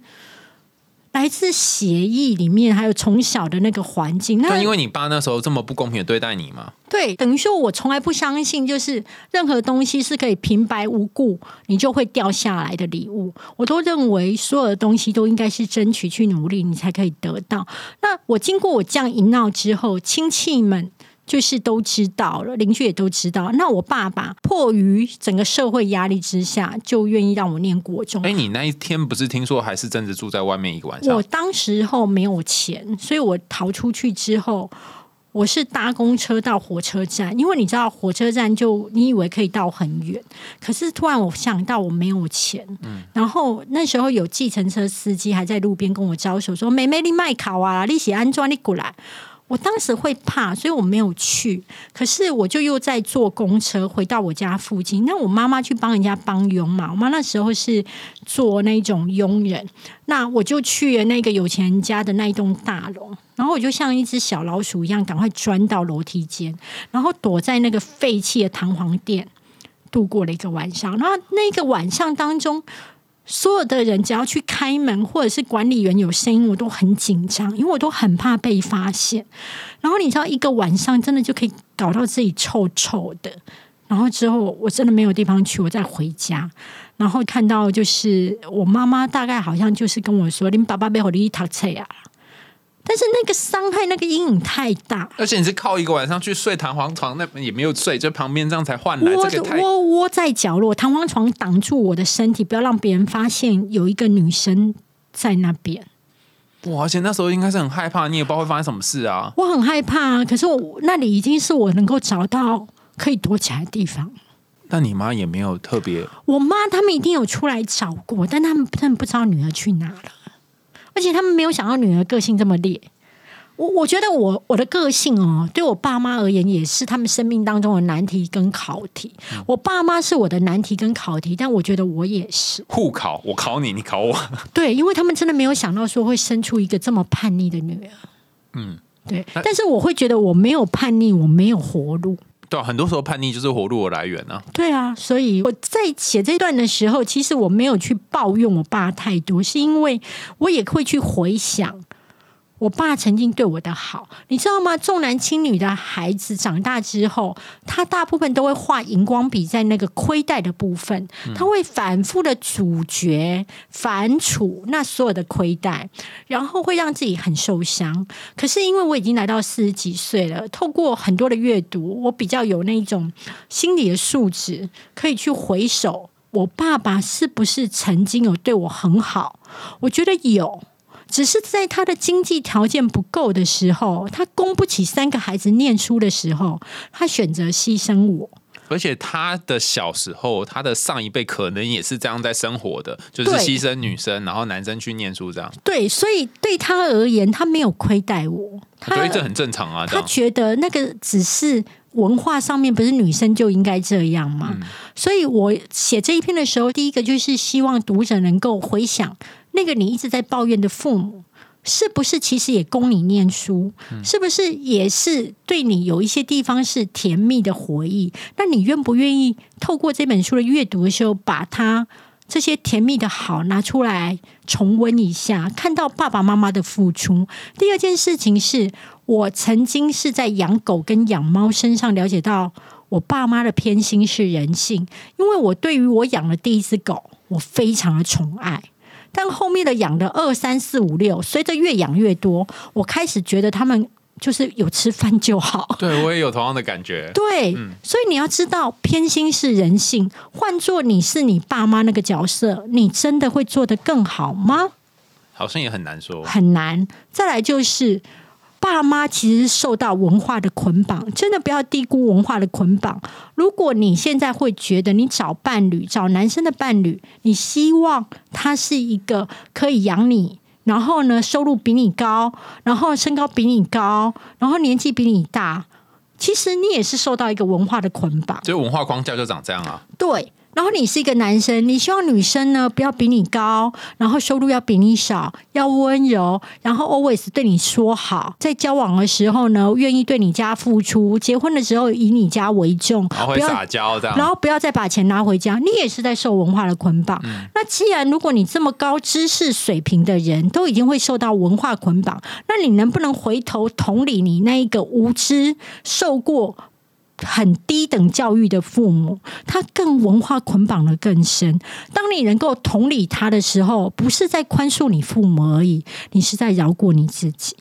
来自协议里面，还有从小的那个环境。那因为你爸那时候这么不公平的对待你嘛，对，等于说我从来不相信，就是任何东西是可以平白无故你就会掉下来的礼物。我都认为所有的东西都应该是争取去努力，你才可以得到。那我经过我这样一闹之后，亲戚们。就是都知道了，邻居也都知道。那我爸爸迫于整个社会压力之下，就愿意让我念国中。哎、你那一天不是听说还是真的住在外面一个晚上我？当时候没有钱，所以我逃出去之后，我是搭公车到火车站，因为你知道火车站就你以为可以到很远，可是突然我想到我没有钱，嗯然后那时候有计程车司机还在路边跟我招手说：“妹妹你卖考啊，你写安装你过来。”我当时会怕，所以我没有去。可是我就又在坐公车回到我家附近。那我妈妈去帮人家帮佣嘛，我妈那时候是做那种佣人。那我就去了那个有钱人家的那一栋大楼，然后我就像一只小老鼠一样，赶快钻到楼梯间，然后躲在那个废弃的弹簧店度过了一个晚上。然后那个晚上当中。所有的人只要去开门，或者是管理员有声音，我都很紧张，因为我都很怕被发现。然后你知道，一个晚上真的就可以搞到自己臭臭的。然后之后我真的没有地方去，我再回家，然后看到就是我妈妈大概好像就是跟我说：“你爸爸被我的一塔车啊。”但是那个伤害、那个阴影太大，而且你是靠一个晚上去睡弹簧床，那边也没有睡，就旁边这样才换来，窝这个太窝窝在角落，弹簧床挡住我的身体，不要让别人发现有一个女生在那边。哇！而且那时候应该是很害怕，你也不知道会发生什么事啊。我很害怕啊，可是我那里已经是我能够找到可以躲起来的地方。但你妈也没有特别，我妈他们一定有出来找过，但他们真的不知道女儿去哪了，而且他们没有想到女儿个性这么烈。我我觉得我我的个性哦，对我爸妈而言也是他们生命当中的难题跟考题。我爸妈是我的难题跟考题，但我觉得我也是互考，我考你，你考我。对，因为他们真的没有想到说会生出一个这么叛逆的女儿。嗯，对。但是我会觉得我没有叛逆，我没有活路。对，很多时候叛逆就是活路的来源呢。对啊，所以我在写这段的时候，其实我没有去抱怨我爸太多，是因为我也会去回想。我爸曾经对我的好，你知道吗？重男轻女的孩子长大之后，他大部分都会画荧光笔在那个亏待的部分，他会反复的咀嚼反刍那所有的亏待，然后会让自己很受伤。可是因为我已经来到四十几岁了，透过很多的阅读，我比较有那种心理的素质，可以去回首我爸爸是不是曾经有对我很好？我觉得有。只是在他的经济条件不够的时候，他供不起三个孩子念书的时候，他选择牺牲我。而且他的小时候，他的上一辈可能也是这样在生活的，就是牺牲女生，然后男生去念书这样。对，所以对他而言，他没有亏待我。我觉得这很正常啊。他觉得那个只是文化上面，不是女生就应该这样吗？所以我写这一篇的时候，第一个就是希望读者能够回想。那个你一直在抱怨的父母，是不是其实也供你念书？是不是也是对你有一些地方是甜蜜的回忆？那你愿不愿意透过这本书的阅读的时候，把它这些甜蜜的好拿出来重温一下，看到爸爸妈妈的付出？第二件事情是我曾经是在养狗跟养猫身上了解到，我爸妈的偏心是人性，因为我对于我养的第一只狗，我非常的宠爱。但后面的养的二三四五六，随着越养越多，我开始觉得他们就是有吃饭就好。对我也有同样的感觉。对，所以你要知道，偏心是人性。换做你是你爸妈那个角色，你真的会做得更好吗？好像也很难说，很难。再来就是。爸妈其实受到文化的捆绑，真的不要低估文化的捆绑。如果你现在会觉得你找伴侣、找男生的伴侣，你希望他是一个可以养你，然后呢收入比你高，然后身高比你高，然后年纪比你大，其实你也是受到一个文化的捆绑。就文化框架就长这样啊？对。然后你是一个男生，你希望女生呢不要比你高，然后收入要比你少，要温柔，然后 always 对你说好，在交往的时候呢愿意对你家付出，结婚的时候以你家为重，不要撒娇这样，然后不要再把钱拿回家，你也是在受文化的捆绑。那既然如果你这么高知识水平的人都已经会受到文化捆绑，那你能不能回头同理你那一个无知受过？很低等教育的父母，他更文化捆绑的更深。当你能够同理他的时候，不是在宽恕你父母而已，你是在饶过你自己。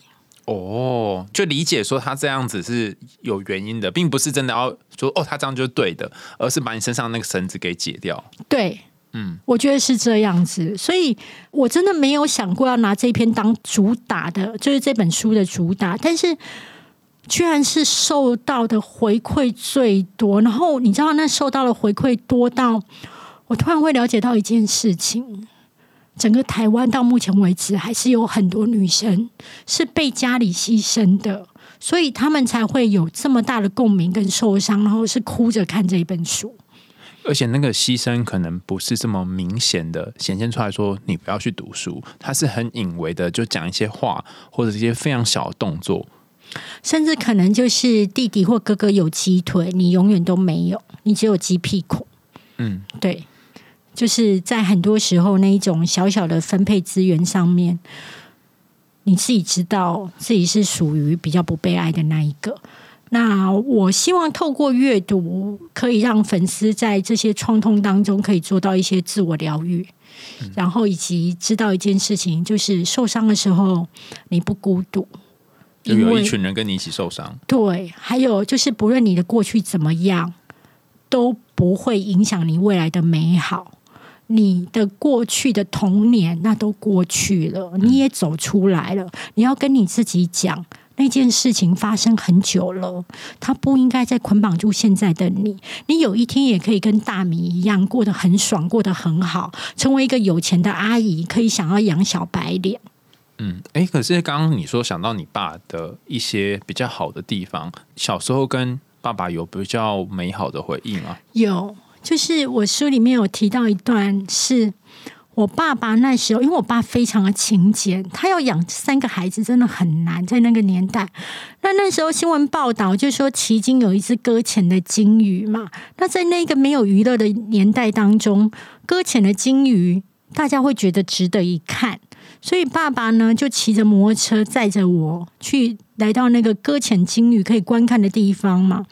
哦，就理解说他这样子是有原因的，并不是真的要说哦，他这样就是对的，而是把你身上那个绳子给解掉。对，嗯，我觉得是这样子，所以我真的没有想过要拿这篇当主打的，就是这本书的主打，但是。居然是受到的回馈最多，然后你知道那受到的回馈多到，我突然会了解到一件事情：整个台湾到目前为止，还是有很多女生是被家里牺牲的，所以他们才会有这么大的共鸣跟受伤，然后是哭着看这一本书。而且那个牺牲可能不是这么明显的显现出来说你不要去读书，他是很隐微的，就讲一些话或者一些非常小的动作。甚至可能就是弟弟或哥哥有鸡腿，你永远都没有，你只有鸡屁股。嗯，对，就是在很多时候那一种小小的分配资源上面，你自己知道自己是属于比较不被爱的那一个。那我希望透过阅读，可以让粉丝在这些创痛当中可以做到一些自我疗愈，然后以及知道一件事情，就是受伤的时候你不孤独。就有一群人跟你一起受伤。对，还有就是，不论你的过去怎么样，都不会影响你未来的美好。你的过去的童年，那都过去了，你也走出来了。你要跟你自己讲，那件事情发生很久了，它不应该再捆绑住现在的你。你有一天也可以跟大米一样，过得很爽，过得很好，成为一个有钱的阿姨，可以想要养小白脸。嗯，哎，可是刚刚你说想到你爸的一些比较好的地方，小时候跟爸爸有比较美好的回忆吗？有，就是我书里面有提到一段是。我爸爸那时候，因为我爸非常的勤俭，他要养三个孩子真的很难，在那个年代。那那时候新闻报道就说，奇经有一只搁浅的鲸鱼嘛。那在那个没有娱乐的年代当中，搁浅的鲸鱼，大家会觉得值得一看。所以爸爸呢，就骑着摩托车载着我去来到那个搁浅鲸鱼可以观看的地方嘛。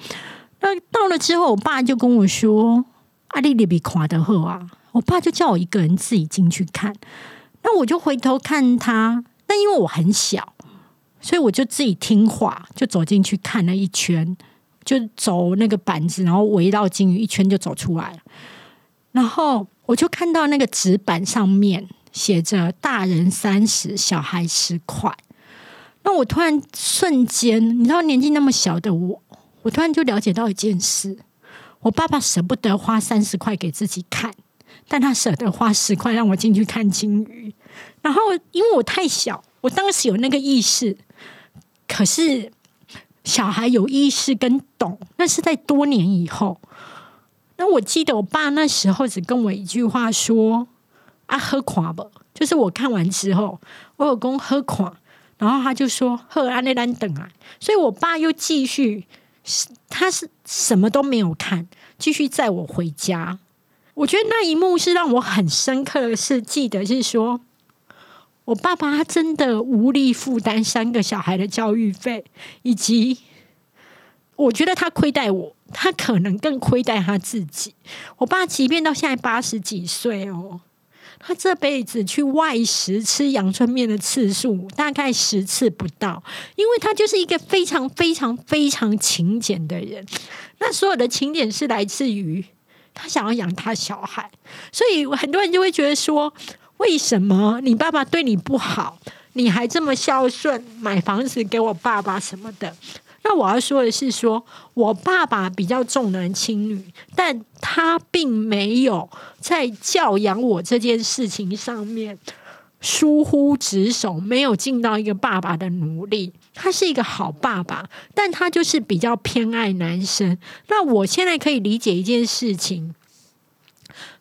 那到了之后，我爸就跟我说：“阿丽丽比夸得好啊。”我爸就叫我一个人自己进去看，那我就回头看他，但因为我很小，所以我就自己听话，就走进去看了一圈，就走那个板子，然后围绕金鱼一圈就走出来了。然后我就看到那个纸板上面写着“大人三十，小孩十块”。那我突然瞬间，你知道，年纪那么小的我，我突然就了解到一件事：我爸爸舍不得花三十块给自己看。但他舍得花十块让我进去看金鱼，然后因为我太小，我当时有那个意识，可是小孩有意识跟懂，那是在多年以后。那我记得我爸那时候只跟我一句话说：“啊，喝垮吧。”就是我看完之后，我老公喝垮，然后他就说：“喝安内兰等啊。”所以我爸又继续，他是什么都没有看，继续载我回家。我觉得那一幕是让我很深刻的是记得是说，我爸爸他真的无力负担三个小孩的教育费，以及我觉得他亏待我，他可能更亏待他自己。我爸即便到现在八十几岁哦，他这辈子去外食吃阳春面的次数大概十次不到，因为他就是一个非常非常非常勤俭的人。那所有的勤俭是来自于。他想要养他小孩，所以很多人就会觉得说：为什么你爸爸对你不好，你还这么孝顺，买房子给我爸爸什么的？那我要说的是，说我爸爸比较重男轻女，但他并没有在教养我这件事情上面疏忽职守，没有尽到一个爸爸的努力。他是一个好爸爸，但他就是比较偏爱男生。那我现在可以理解一件事情。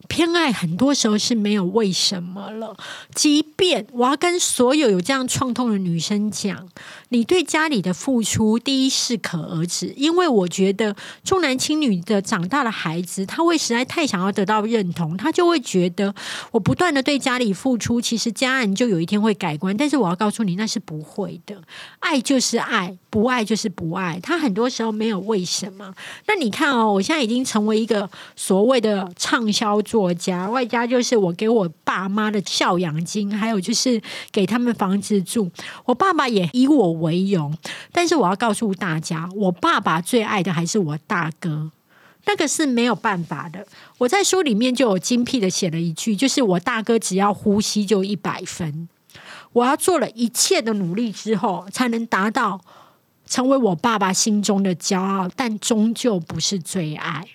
偏爱很多时候是没有为什么了。即便我要跟所有有这样创痛的女生讲，你对家里的付出，第一适可而止。因为我觉得重男轻女的长大的孩子，他会实在太想要得到认同，他就会觉得我不断的对家里付出，其实家人就有一天会改观。但是我要告诉你，那是不会的。爱就是爱，不爱就是不爱。他很多时候没有为什么。那你看哦，我现在已经成为一个所谓的畅销。作家，外加就是我给我爸妈的孝养金，还有就是给他们房子住。我爸爸也以我为为荣，但是我要告诉大家，我爸爸最爱的还是我大哥，那个是没有办法的。我在书里面就有精辟的写了一句，就是我大哥只要呼吸就一百分，我要做了一切的努力之后，才能达到成为我爸爸心中的骄傲，但终究不是最爱。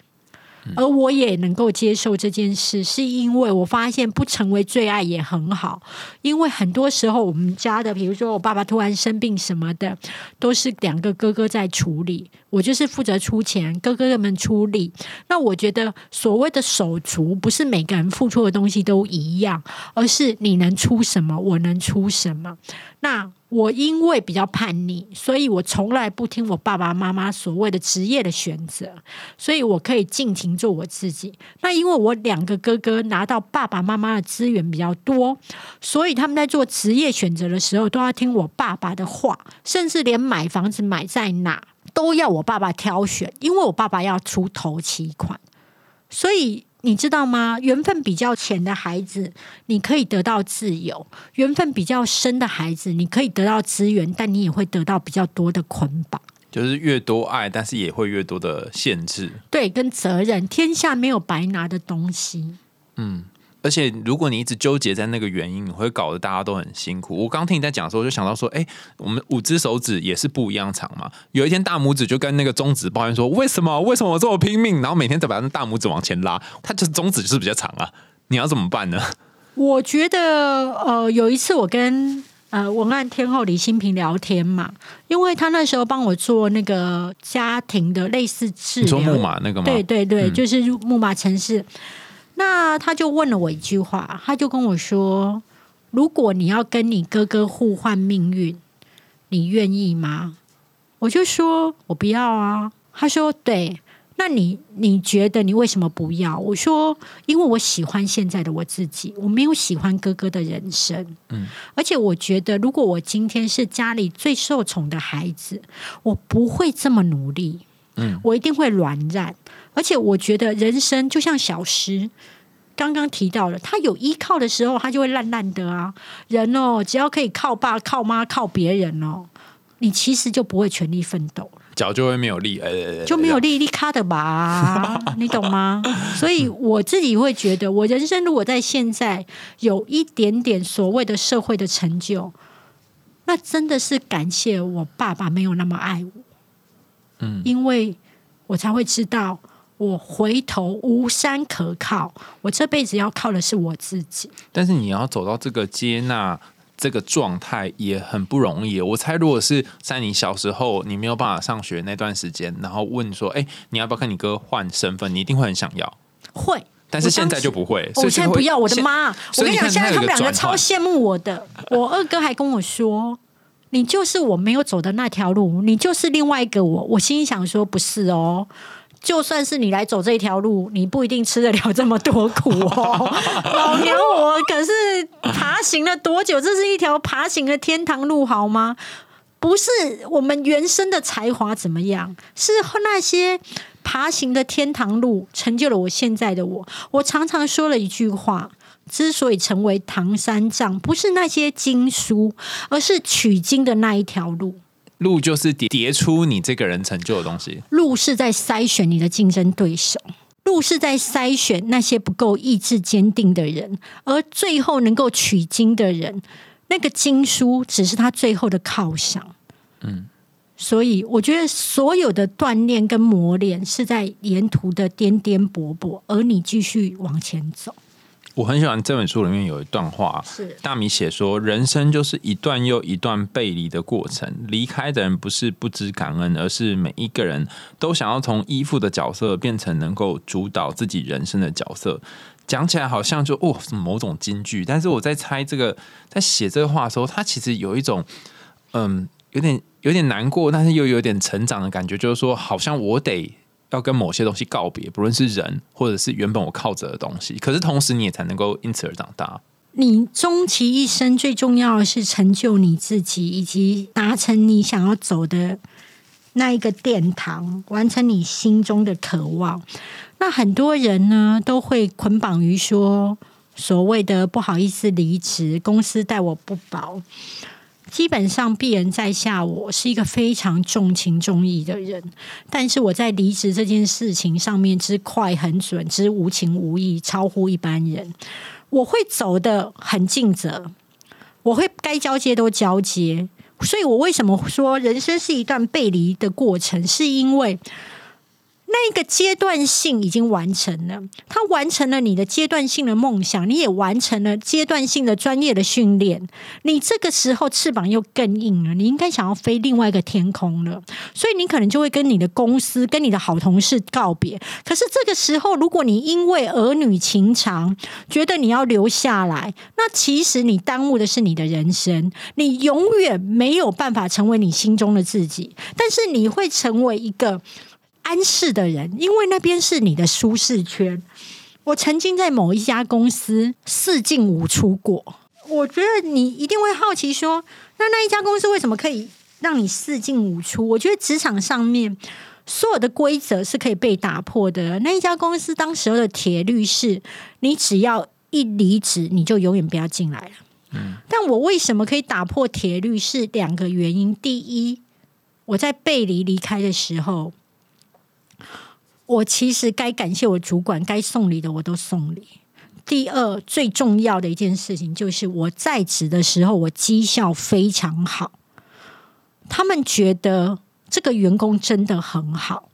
而我也能够接受这件事，是因为我发现不成为最爱也很好。因为很多时候，我们家的，比如说我爸爸突然生病什么的，都是两个哥哥在处理，我就是负责出钱，哥哥们出力。那我觉得所谓的手足，不是每个人付出的东西都一样，而是你能出什么，我能出什么。那。我因为比较叛逆，所以我从来不听我爸爸妈妈所谓的职业的选择，所以我可以尽情做我自己。那因为我两个哥哥拿到爸爸妈妈的资源比较多，所以他们在做职业选择的时候都要听我爸爸的话，甚至连买房子买在哪都要我爸爸挑选，因为我爸爸要出头期款，所以。你知道吗？缘分比较浅的孩子，你可以得到自由；缘分比较深的孩子，你可以得到资源，但你也会得到比较多的捆绑。就是越多爱，但是也会越多的限制。对，跟责任，天下没有白拿的东西。嗯。而且，如果你一直纠结在那个原因，你会搞得大家都很辛苦。我刚听你在讲的时候，就想到说，哎，我们五只手指也是不一样长嘛。有一天，大拇指就跟那个中指抱怨说：“为什么？为什么我这么拼命？然后每天都把那大拇指往前拉，它就是中指就是比较长啊。你要怎么办呢？”我觉得，呃，有一次我跟呃文案天后李新平聊天嘛，因为他那时候帮我做那个家庭的类似治疗，你说木马那个吗？对对对，嗯就是木马城市。那他就问了我一句话，他就跟我说：“如果你要跟你哥哥互换命运，你愿意吗？”我就说：“我不要啊。”他说：“对，那你你觉得你为什么不要？”我说：“因为我喜欢现在的我自己，我没有喜欢哥哥的人生。嗯，而且我觉得，如果我今天是家里最受宠的孩子，我不会这么努力。嗯，我一定会软烂。而且我觉得人生就像小诗刚刚提到了，他有依靠的时候，他就会烂烂的啊。人哦，只要可以靠爸、靠妈、靠别人哦，你其实就不会全力奋斗了。脚就会没有力，呃，就没有力力卡的吧？你懂吗？所以我自己会觉得，我人生如果在现在有一点点所谓的社会的成就，那真的是感谢我爸爸没有那么爱我，嗯，因为我才会知道，我回头无山可靠，我这辈子要靠的是我自己。但是你要走到这个接纳这个状态也很不容易。我猜，如果是在你小时候你没有办法上学那段时间，然后问说：“哎、你要不要跟你哥换身份？”你一定会很想要。会，但是现在就不会，我现在不要，我的妈！我跟你讲，现在他们两个超羡慕我的。我二哥还跟我说：“你就是我没有走的那条路，你就是另外一个我。”我心里想说：“不是哦。”就算是你来走这条路，你不一定吃得了这么多苦哦。老娘我可是爬行了多久？这是一条爬行的天堂路，好吗？不是我们原生的才华怎么样，是那些爬行的天堂路成就了我现在的我。我常常说了一句话：之所以成为唐三藏，不是那些经书，而是取经的那一条路。路就是叠叠出你这个人成就的东西。路是在筛选你的竞争对手，路是在筛选那些不够意志坚定的人，而最后能够取经的人，那个经书只是他最后的犒赏。嗯，所以我觉得所有的锻炼跟磨练是在沿途的颠颠簸簸，而你继续往前走。我很喜欢这本书里面有一段话，是大米写说：“人生就是一段又一段背离的过程，离开的人不是不知感恩，而是每一个人都想要从依附的角色变成能够主导自己人生的角色。”讲起来好像就哦某种金句，但是我在猜这个在写这个话的时候，他其实有一种嗯有点有点难过，但是又有点成长的感觉，就是说好像我得。要跟某些东西告别，不论是人或者是原本我靠着的东西，可是同时你也才能够因此而长大。你终其一生最重要的是成就你自己，以及达成你想要走的那一个殿堂，完成你心中的渴望。那很多人呢，都会捆绑于说所谓的不好意思离职，公司待我不薄。基本上鄙人在下，我是一个非常重情重义的人，但是我在离职这件事情上面之快很准，之无情无义，超乎一般人。我会走的很尽责，我会该交接都交接。所以我为什么说人生是一段背离的过程，是因为那一个阶段性已经完成了，他完成了你的阶段性的梦想，你也完成了阶段性的专业的训练。你这个时候翅膀又更硬了，你应该想要飞另外一个天空了，所以你可能就会跟你的公司、跟你的好同事告别。可是这个时候，如果你因为儿女情长，觉得你要留下来，那其实你耽误的是你的人生，你永远没有办法成为你心中的自己，但是你会成为一个。安适的人，因为那边是你的舒适圈。我曾经在某一家公司四进五出过，我觉得你一定会好奇说，那那一家公司为什么可以让你四进五出？我觉得职场上面所有的规则是可以被打破的。那一家公司当时候的铁律是，你只要一离职，你就永远不要进来了。嗯，但我为什么可以打破铁律？是两个原因。第一，我在背离离开的时候。我其实该感谢我主管，该送礼的我都送礼。第二，最重要的一件事情就是我在职的时候，我绩效非常好，他们觉得这个员工真的很好。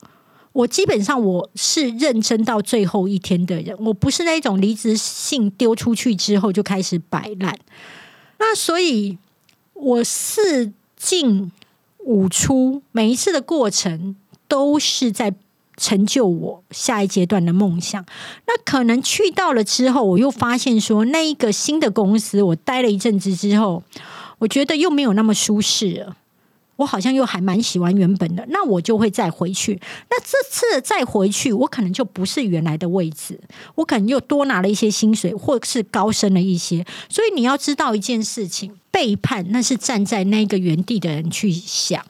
我基本上我是认真到最后一天的人，我不是那种离职信丢出去之后就开始摆烂。那所以我四进五出，每一次的过程都是在成就我下一阶段的梦想。那可能去到了之后，我又发现说，那一个新的公司，我待了一阵子之后，我觉得又没有那么舒适了。我好像又还蛮喜欢原本的，那我就会再回去。那这次再回去，我可能就不是原来的位置，我可能又多拿了一些薪水，或是高升了一些。所以你要知道一件事情，背叛那是站在那个原地的人去想，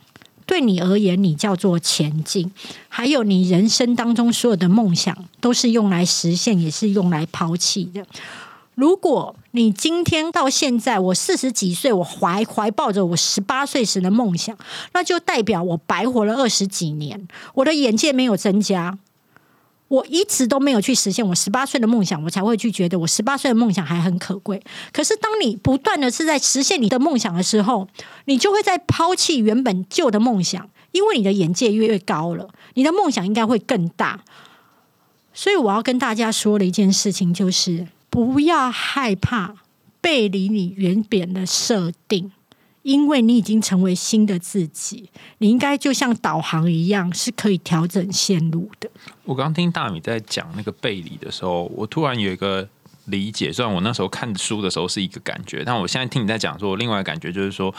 对你而言，你叫做前进。还有你人生当中所有的梦想，都是用来实现，也是用来抛弃的。如果你今天到现在，我四十几岁，我怀怀抱着我十八岁时的梦想，那就代表我白活了二十几年，我的眼界没有增加，我一直都没有去实现我十八岁的梦想，我才会去觉得我十八岁的梦想还很可贵。可是当你不断的是在实现你的梦想的时候，你就会在抛弃原本旧的梦想，因为你的眼界越越高了，你的梦想应该会更大。所以我要跟大家说的一件事情就是。不要害怕背离你原本的设定，因为你已经成为新的自己。你应该就像导航一样，是可以调整线路的。我刚听大米在讲那个背离的时候，我突然有一个理解。虽然我那时候看书的时候是一个感觉，但我现在听你在讲说，另外感觉就是说。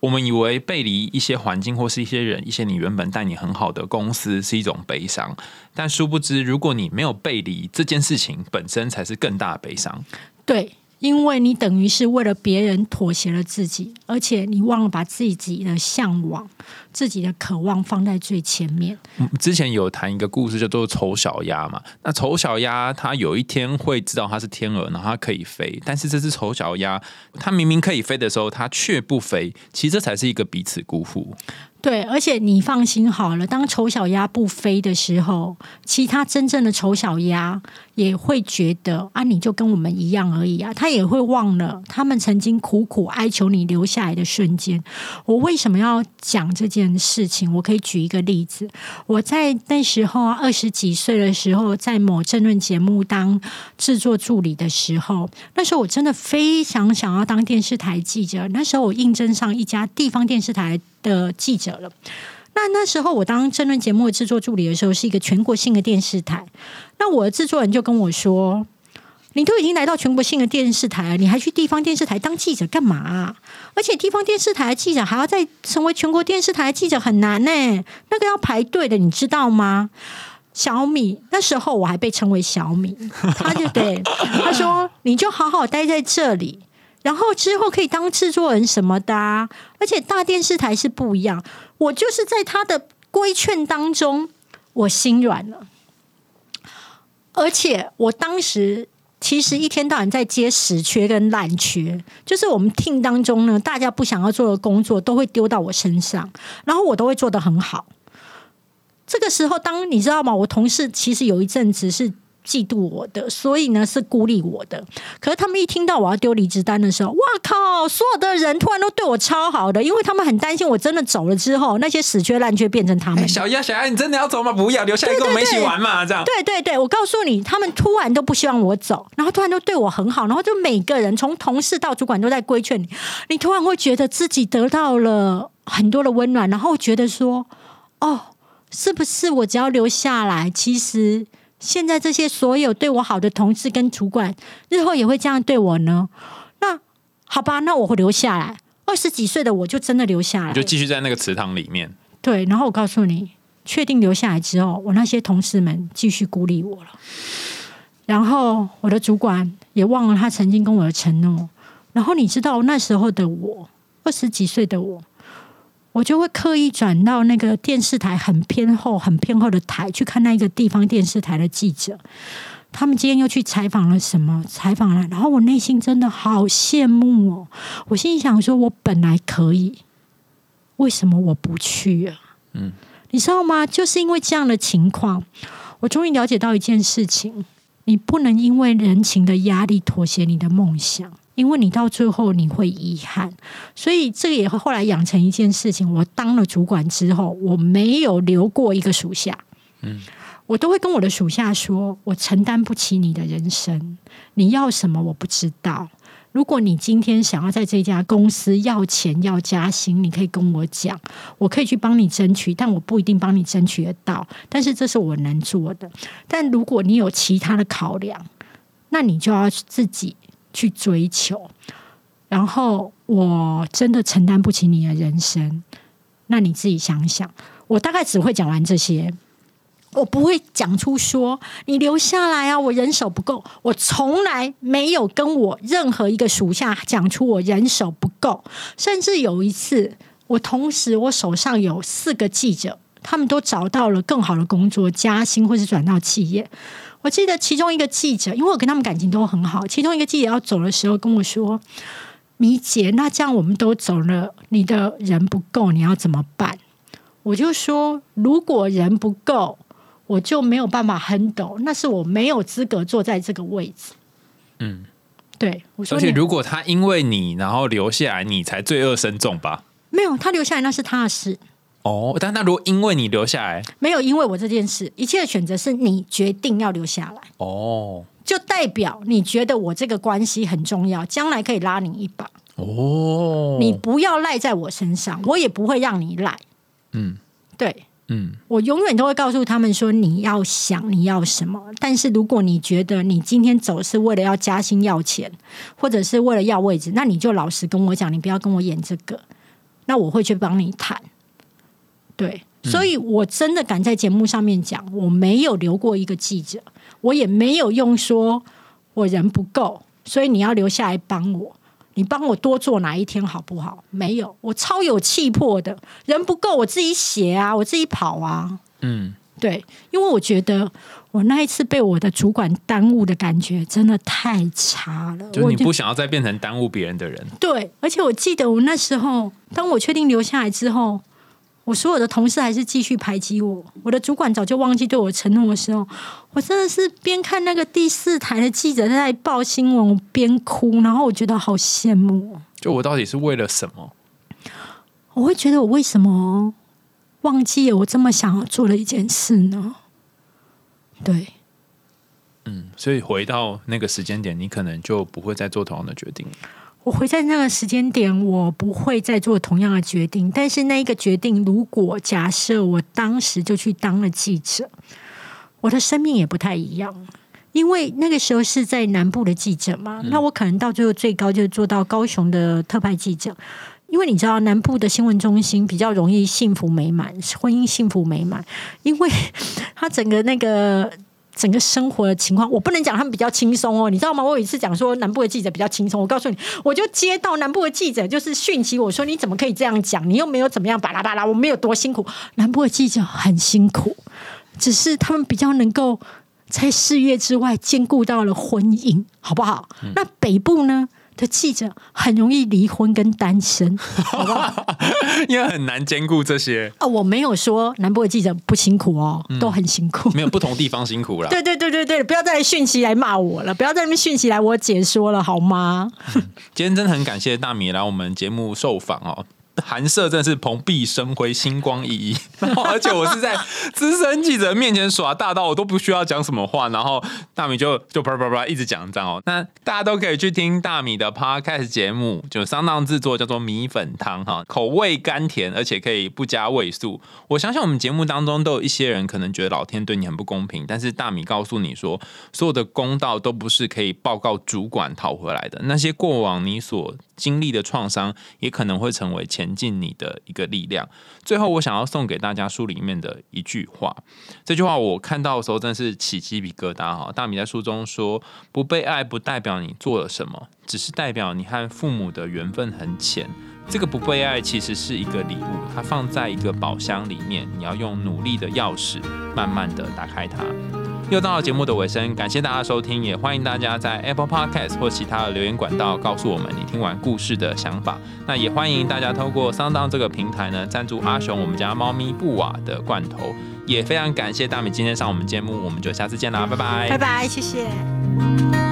我们以为背离一些环境或是一些人、一些你原本待你很好的公司是一种悲伤，但殊不知，如果你没有背离这件事情本身，才是更大的悲伤。对。因为你等于是为了别人妥协了自己，而且你忘了把自己的向往、自己的渴望放在最前面。之前有谈一个故事，叫做丑小鸭嘛。那丑小鸭它有一天会知道它是天鹅，然后它可以飞。但是这只丑小鸭，它明明可以飞的时候，它却不飞。其实这才是一个彼此辜负。对，而且你放心好了，当丑小鸭不飞的时候，其他真正的丑小鸭也会觉得啊，你就跟我们一样而已啊，他也会忘了他们曾经苦苦哀求你留下来的瞬间。我为什么要讲这件事情？我可以举一个例子，我在那时候二十几岁的时候，在某政论节目当制作助理的时候，那时候我真的非常想要当电视台记者。那时候我应征上一家地方电视台。的记者了。那那时候我当争论节目的制作助理的时候，是一个全国性的电视台。那我的制作人就跟我说：“你都已经来到全国性的电视台了，你还去地方电视台当记者干嘛？而且地方电视台的记者还要再成为全国电视台的记者很难呢，那个要排队的，你知道吗？”小米那时候我还被称为小米，他就 对他说：“你就好好待在这里。”然后之后可以当制作人什么的，而且大电视台是不一样。我就是在他的规劝当中，我心软了。而且我当时其实一天到晚在接死缺跟烂缺，就是我们 team 当中呢，大家不想要做的工作都会丢到我身上，然后我都会做得很好。这个时候，当你知道吗？我同事其实有一阵子是。嫉妒我的，所以呢是孤立我的。可是他们一听到我要丢离职单的时候，哇靠！所有的人突然都对我超好的，因为他们很担心我真的走了之后，那些死缺烂缺变成他们。小丫，小丫，你真的要走吗？不要，留下来跟我们一起玩嘛！这样。对对对，我告诉你，他们突然都不希望我走，然后突然都对我很好，然后就每个人从同事到主管都在规劝你，你突然会觉得自己得到了很多的温暖，然后觉得说，哦，是不是我只要留下来，其实。现在这些所有对我好的同事跟主管，日后也会这样对我呢？那好吧，那我会留下来。二十几岁的我就真的留下来，就继续在那个祠堂里面。对，然后我告诉你，确定留下来之后，我那些同事们继续孤立我了。然后我的主管也忘了他曾经跟我的承诺。然后你知道那时候的我，二十几岁的我。我就会刻意转到那个电视台很偏后、很偏后的台去看那个地方电视台的记者，他们今天又去采访了什么？采访了，然后我内心真的好羡慕哦！我心里想说，我本来可以，为什么我不去啊？嗯，你知道吗？就是因为这样的情况，我终于了解到一件事情：你不能因为人情的压力妥协你的梦想。因为你到最后你会遗憾，所以这个也会后来养成一件事情。我当了主管之后，我没有留过一个属下。嗯，我都会跟我的属下说：“我承担不起你的人生，你要什么我不知道，如果你今天想要在这家公司要钱要加薪，你可以跟我讲，我可以去帮你争取，但我不一定帮你争取得到。但是这是我能做的。但如果你有其他的考量，那你就要自己去追求。然后我真的承担不起你的人生，那你自己想想。我大概只会讲完这些。我不会讲出说你留下来啊，我人手不够。我从来没有跟我任何一个属下讲出我人手不够。甚至有一次，我同时我手上有四个记者，他们都找到了更好的工作，加薪或是转到企业。我记得其中一个记者，因为我跟他们感情都很好，其中一个记者要走的时候跟我说：“米姐，那这样我们都走了，你的人不够，你要怎么办？”我就说：“如果人不够。”我就没有办法很抖，那是我没有资格坐在这个位置。嗯，对。而且如果他因为你然后留下来，你才罪恶深重吧？没有，他留下来那是他的事。哦，但那如果因为你留下来，没有因为我这件事，一切的选择是你决定要留下来。哦，就代表你觉得我这个关系很重要，将来可以拉你一把。哦，你不要赖在我身上，我也不会让你赖。嗯，对。嗯，我永远都会告诉他们说，你要想你要什么。但是如果你觉得你今天走是为了要加薪要钱，或者是为了要位置，那你就老实跟我讲，你不要跟我演这个。那我会去帮你谈。对，所以我真的敢在节目上面讲，我没有留过一个记者，我也没有用说我人不够，所以你要留下来帮我。你帮我多做哪一天好不好？没有，我超有气魄的，人不够我自己写啊，我自己跑啊。嗯，对，因为我觉得我那一次被我的主管耽误的感觉真的太差了。就你不想要再变成耽误别人的人。对，而且我记得我那时候，当我确定留下来之后。我所有的同事还是继续排挤我，我的主管早就忘记对我承诺的时候，我真的是边看那个第四台的记者在报新闻，我边哭，然后我觉得好羡慕。就我到底是为了什么？我会觉得我为什么忘记了我这么想要做的一件事呢？对，嗯，所以回到那个时间点，你可能就不会再做同样的决定。我回在那个时间点，我不会再做同样的决定。但是那一个决定，如果假设我当时就去当了记者，我的生命也不太一样。因为那个时候是在南部的记者嘛，那我可能到最后最高就做到高雄的特派记者。因为你知道，南部的新闻中心比较容易幸福美满，婚姻幸福美满，因为 他整个那个。整个生活的情况，我不能讲他们比较轻松哦，你知道吗？我有一次讲说南部的记者比较轻松，我告诉你，我就接到南部的记者就是讯息，我说你怎么可以这样讲？你又没有怎么样，巴拉巴拉，我们有多辛苦？南部的记者很辛苦，只是他们比较能够在事业之外兼顾到了婚姻，好不好？那北部呢？的记者很容易离婚跟单身，好？因为很难兼顾这些。啊，我没有说南部的记者不辛苦哦，都很辛苦。没有不同地方辛苦了。对对对对对，不要再讯息来骂我了，不要再那边讯息来我解说了，好吗？今天真的很感谢大米来我们节目受访哦。韩社真是蓬荜生辉、星光熠熠，然后而且我是在 资深记者面前耍大刀，我都不需要讲什么话，然后大米就就叭叭叭一直讲这样哦。那大家都可以去听大米的 podcast 节目，就上当制作叫做米粉汤哈，口味甘甜，而且可以不加味素。我相信我们节目当中都有一些人可能觉得老天对你很不公平，但是大米告诉你说，所有的公道都不是可以报告主管讨回来的，那些过往你所经历的创伤，也可能会成为前。前进你的一个力量。最后，我想要送给大家书里面的一句话。这句话我看到的时候，真是起鸡皮疙瘩哈！大米在书中说：“不被爱不代表你做了什么，只是代表你和父母的缘分很浅。这个不被爱其实是一个礼物，它放在一个宝箱里面，你要用努力的钥匙，慢慢的打开它。”又到了节目的尾声，感谢大家收听，也欢迎大家在 Apple Podcast 或其他的留言管道告诉我们你听完故事的想法。那也欢迎大家透过 Sound 这个平台呢赞助阿雄我们家猫咪布瓦的罐头。也非常感谢大米今天上我们节目，我们就下次见啦，拜拜，拜拜，谢谢。